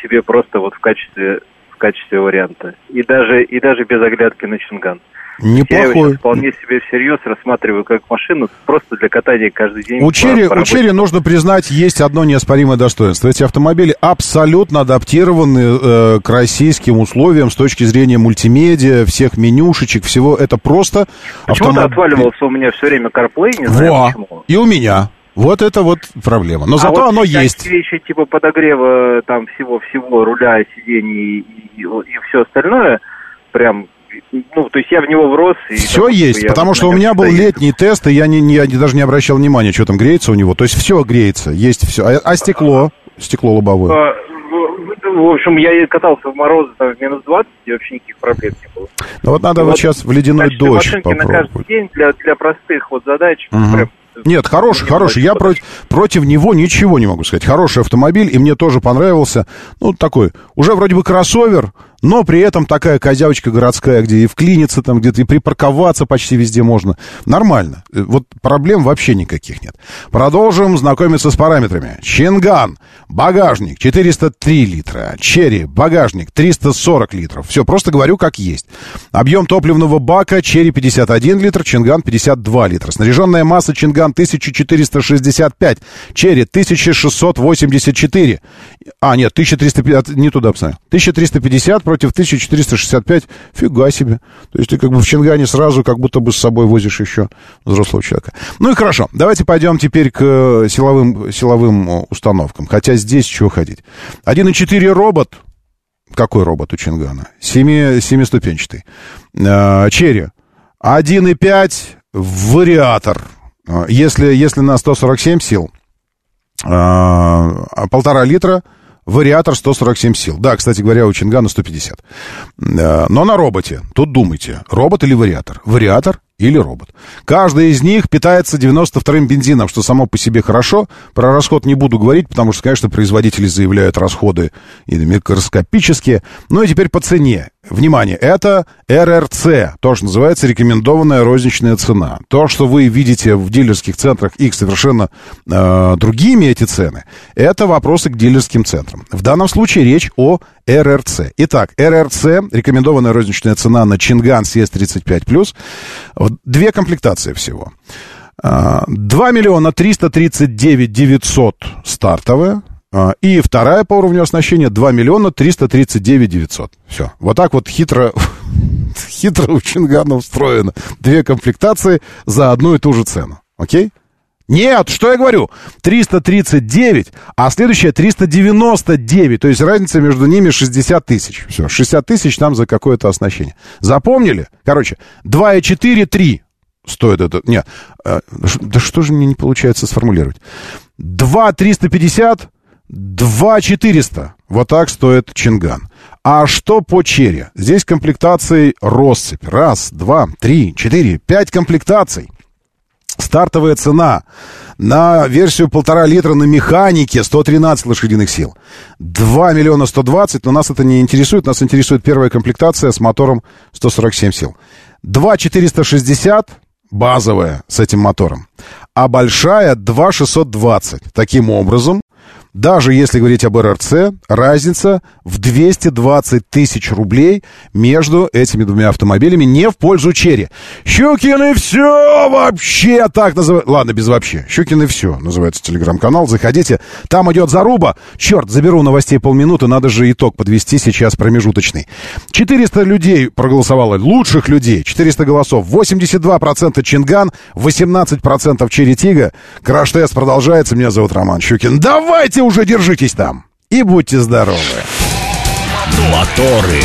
себе просто вот в качестве в качестве варианта. И даже, и даже без оглядки на Чинган. Неплохой. Я вполне себе всерьез рассматриваю как машину просто для катания каждый день. У Черри, у Черри, нужно признать, есть одно неоспоримое достоинство. Эти автомобили абсолютно адаптированы э, к российским условиям с точки зрения мультимедиа, всех менюшечек, всего. Это просто... Почему-то автомоб... отваливался у меня все время CarPlay, не знаю Во. почему. И у меня. Вот это вот проблема. Но а зато вот оно есть. вещи типа подогрева там всего-всего, руля, сидений и, и, и все остальное, прям ну, то есть я в него врос. И все есть, потому что у меня был летний тест, и я, не, не, я даже не обращал внимания, что там греется у него. То есть все греется, есть все. А, а стекло? Стекло лобовое? А, в общем, я катался в морозы там в минус 20, и вообще никаких проблем не было. Ну вот надо вот, вот сейчас в ледяной дождь попробовать. на каждый день для, для простых вот задач угу. прям нет, хороший, хороший. Я против, против него ничего не могу сказать. Хороший автомобиль, и мне тоже понравился. Ну, такой, уже вроде бы кроссовер, но при этом такая козявочка городская, где и вклиниться там, где-то и припарковаться почти везде можно. Нормально. Э, вот проблем вообще никаких нет. Продолжим знакомиться с параметрами. Чинган, багажник 403 литра. Черри, багажник 340 литров. Все, просто говорю как есть. Объем топливного бака Черри 51 литр, Чинган 52 литра. Снаряженная масса Чинган 1465, Черри 1684. А, нет, 1350, не туда посмотрел. 1350 против 1465. Фига себе. То есть ты как бы в Чингане сразу как будто бы с собой возишь еще взрослого человека. Ну и хорошо. Давайте пойдем теперь к э, силовым, силовым э, установкам. Хотя здесь чего ходить. 1.4 робот. Какой робот у Чингана? Семи, семиступенчатый. Э, Черри. 1.5 вариатор. Если, если на 147 сил, полтора литра Вариатор 147 сил. Да, кстати говоря, у Чингана 150. Э, но на роботе. Тут думайте, робот или вариатор? Вариатор или робот. Каждый из них питается 92-м бензином, что само по себе хорошо. Про расход не буду говорить, потому что, конечно, производители заявляют расходы и микроскопические. Ну и теперь по цене. Внимание, это РРЦ, то, что называется рекомендованная розничная цена. То, что вы видите в дилерских центрах, их совершенно э, другими эти цены, это вопросы к дилерским центрам. В данном случае речь о РРЦ. Итак, РРЦ, рекомендованная розничная цена на Чинган CS35+, две комплектации всего. 2 э, миллиона 339 900 стартовая, и вторая по уровню оснащения 2 миллиона 339 900. Все. Вот так вот хитро, [laughs] хитро у Чингана устроено. Две комплектации за одну и ту же цену. Окей? Нет, что я говорю? 339, а следующая 399. То есть разница между ними 60 тысяч. Все, 60 тысяч там за какое-то оснащение. Запомнили? Короче, 2,4, 3 стоит это. Нет, э, да что же мне не получается сформулировать? 2 350 2 400. Вот так стоит Чинган. А что по черри? Здесь комплектации россыпь. Раз, два, три, четыре, пять комплектаций. Стартовая цена на версию полтора литра на механике 113 лошадиных сил. 2 миллиона 120, но нас это не интересует. Нас интересует первая комплектация с мотором 147 сил. 2 460 базовая с этим мотором. А большая 2 620. Таким образом, даже если говорить об РРЦ, разница в 220 тысяч рублей между этими двумя автомобилями не в пользу Черри. Щукины все вообще так называют. Ладно, без вообще. Щукины все называется телеграм-канал. Заходите. Там идет заруба. Черт, заберу новостей полминуты. Надо же итог подвести сейчас промежуточный. 400 людей проголосовало. Лучших людей. 400 голосов. 82% Чинган, 18% Черри Тига. Краш-тест продолжается. Меня зовут Роман Щукин. Давайте уже держитесь там. И будьте здоровы. Моторы.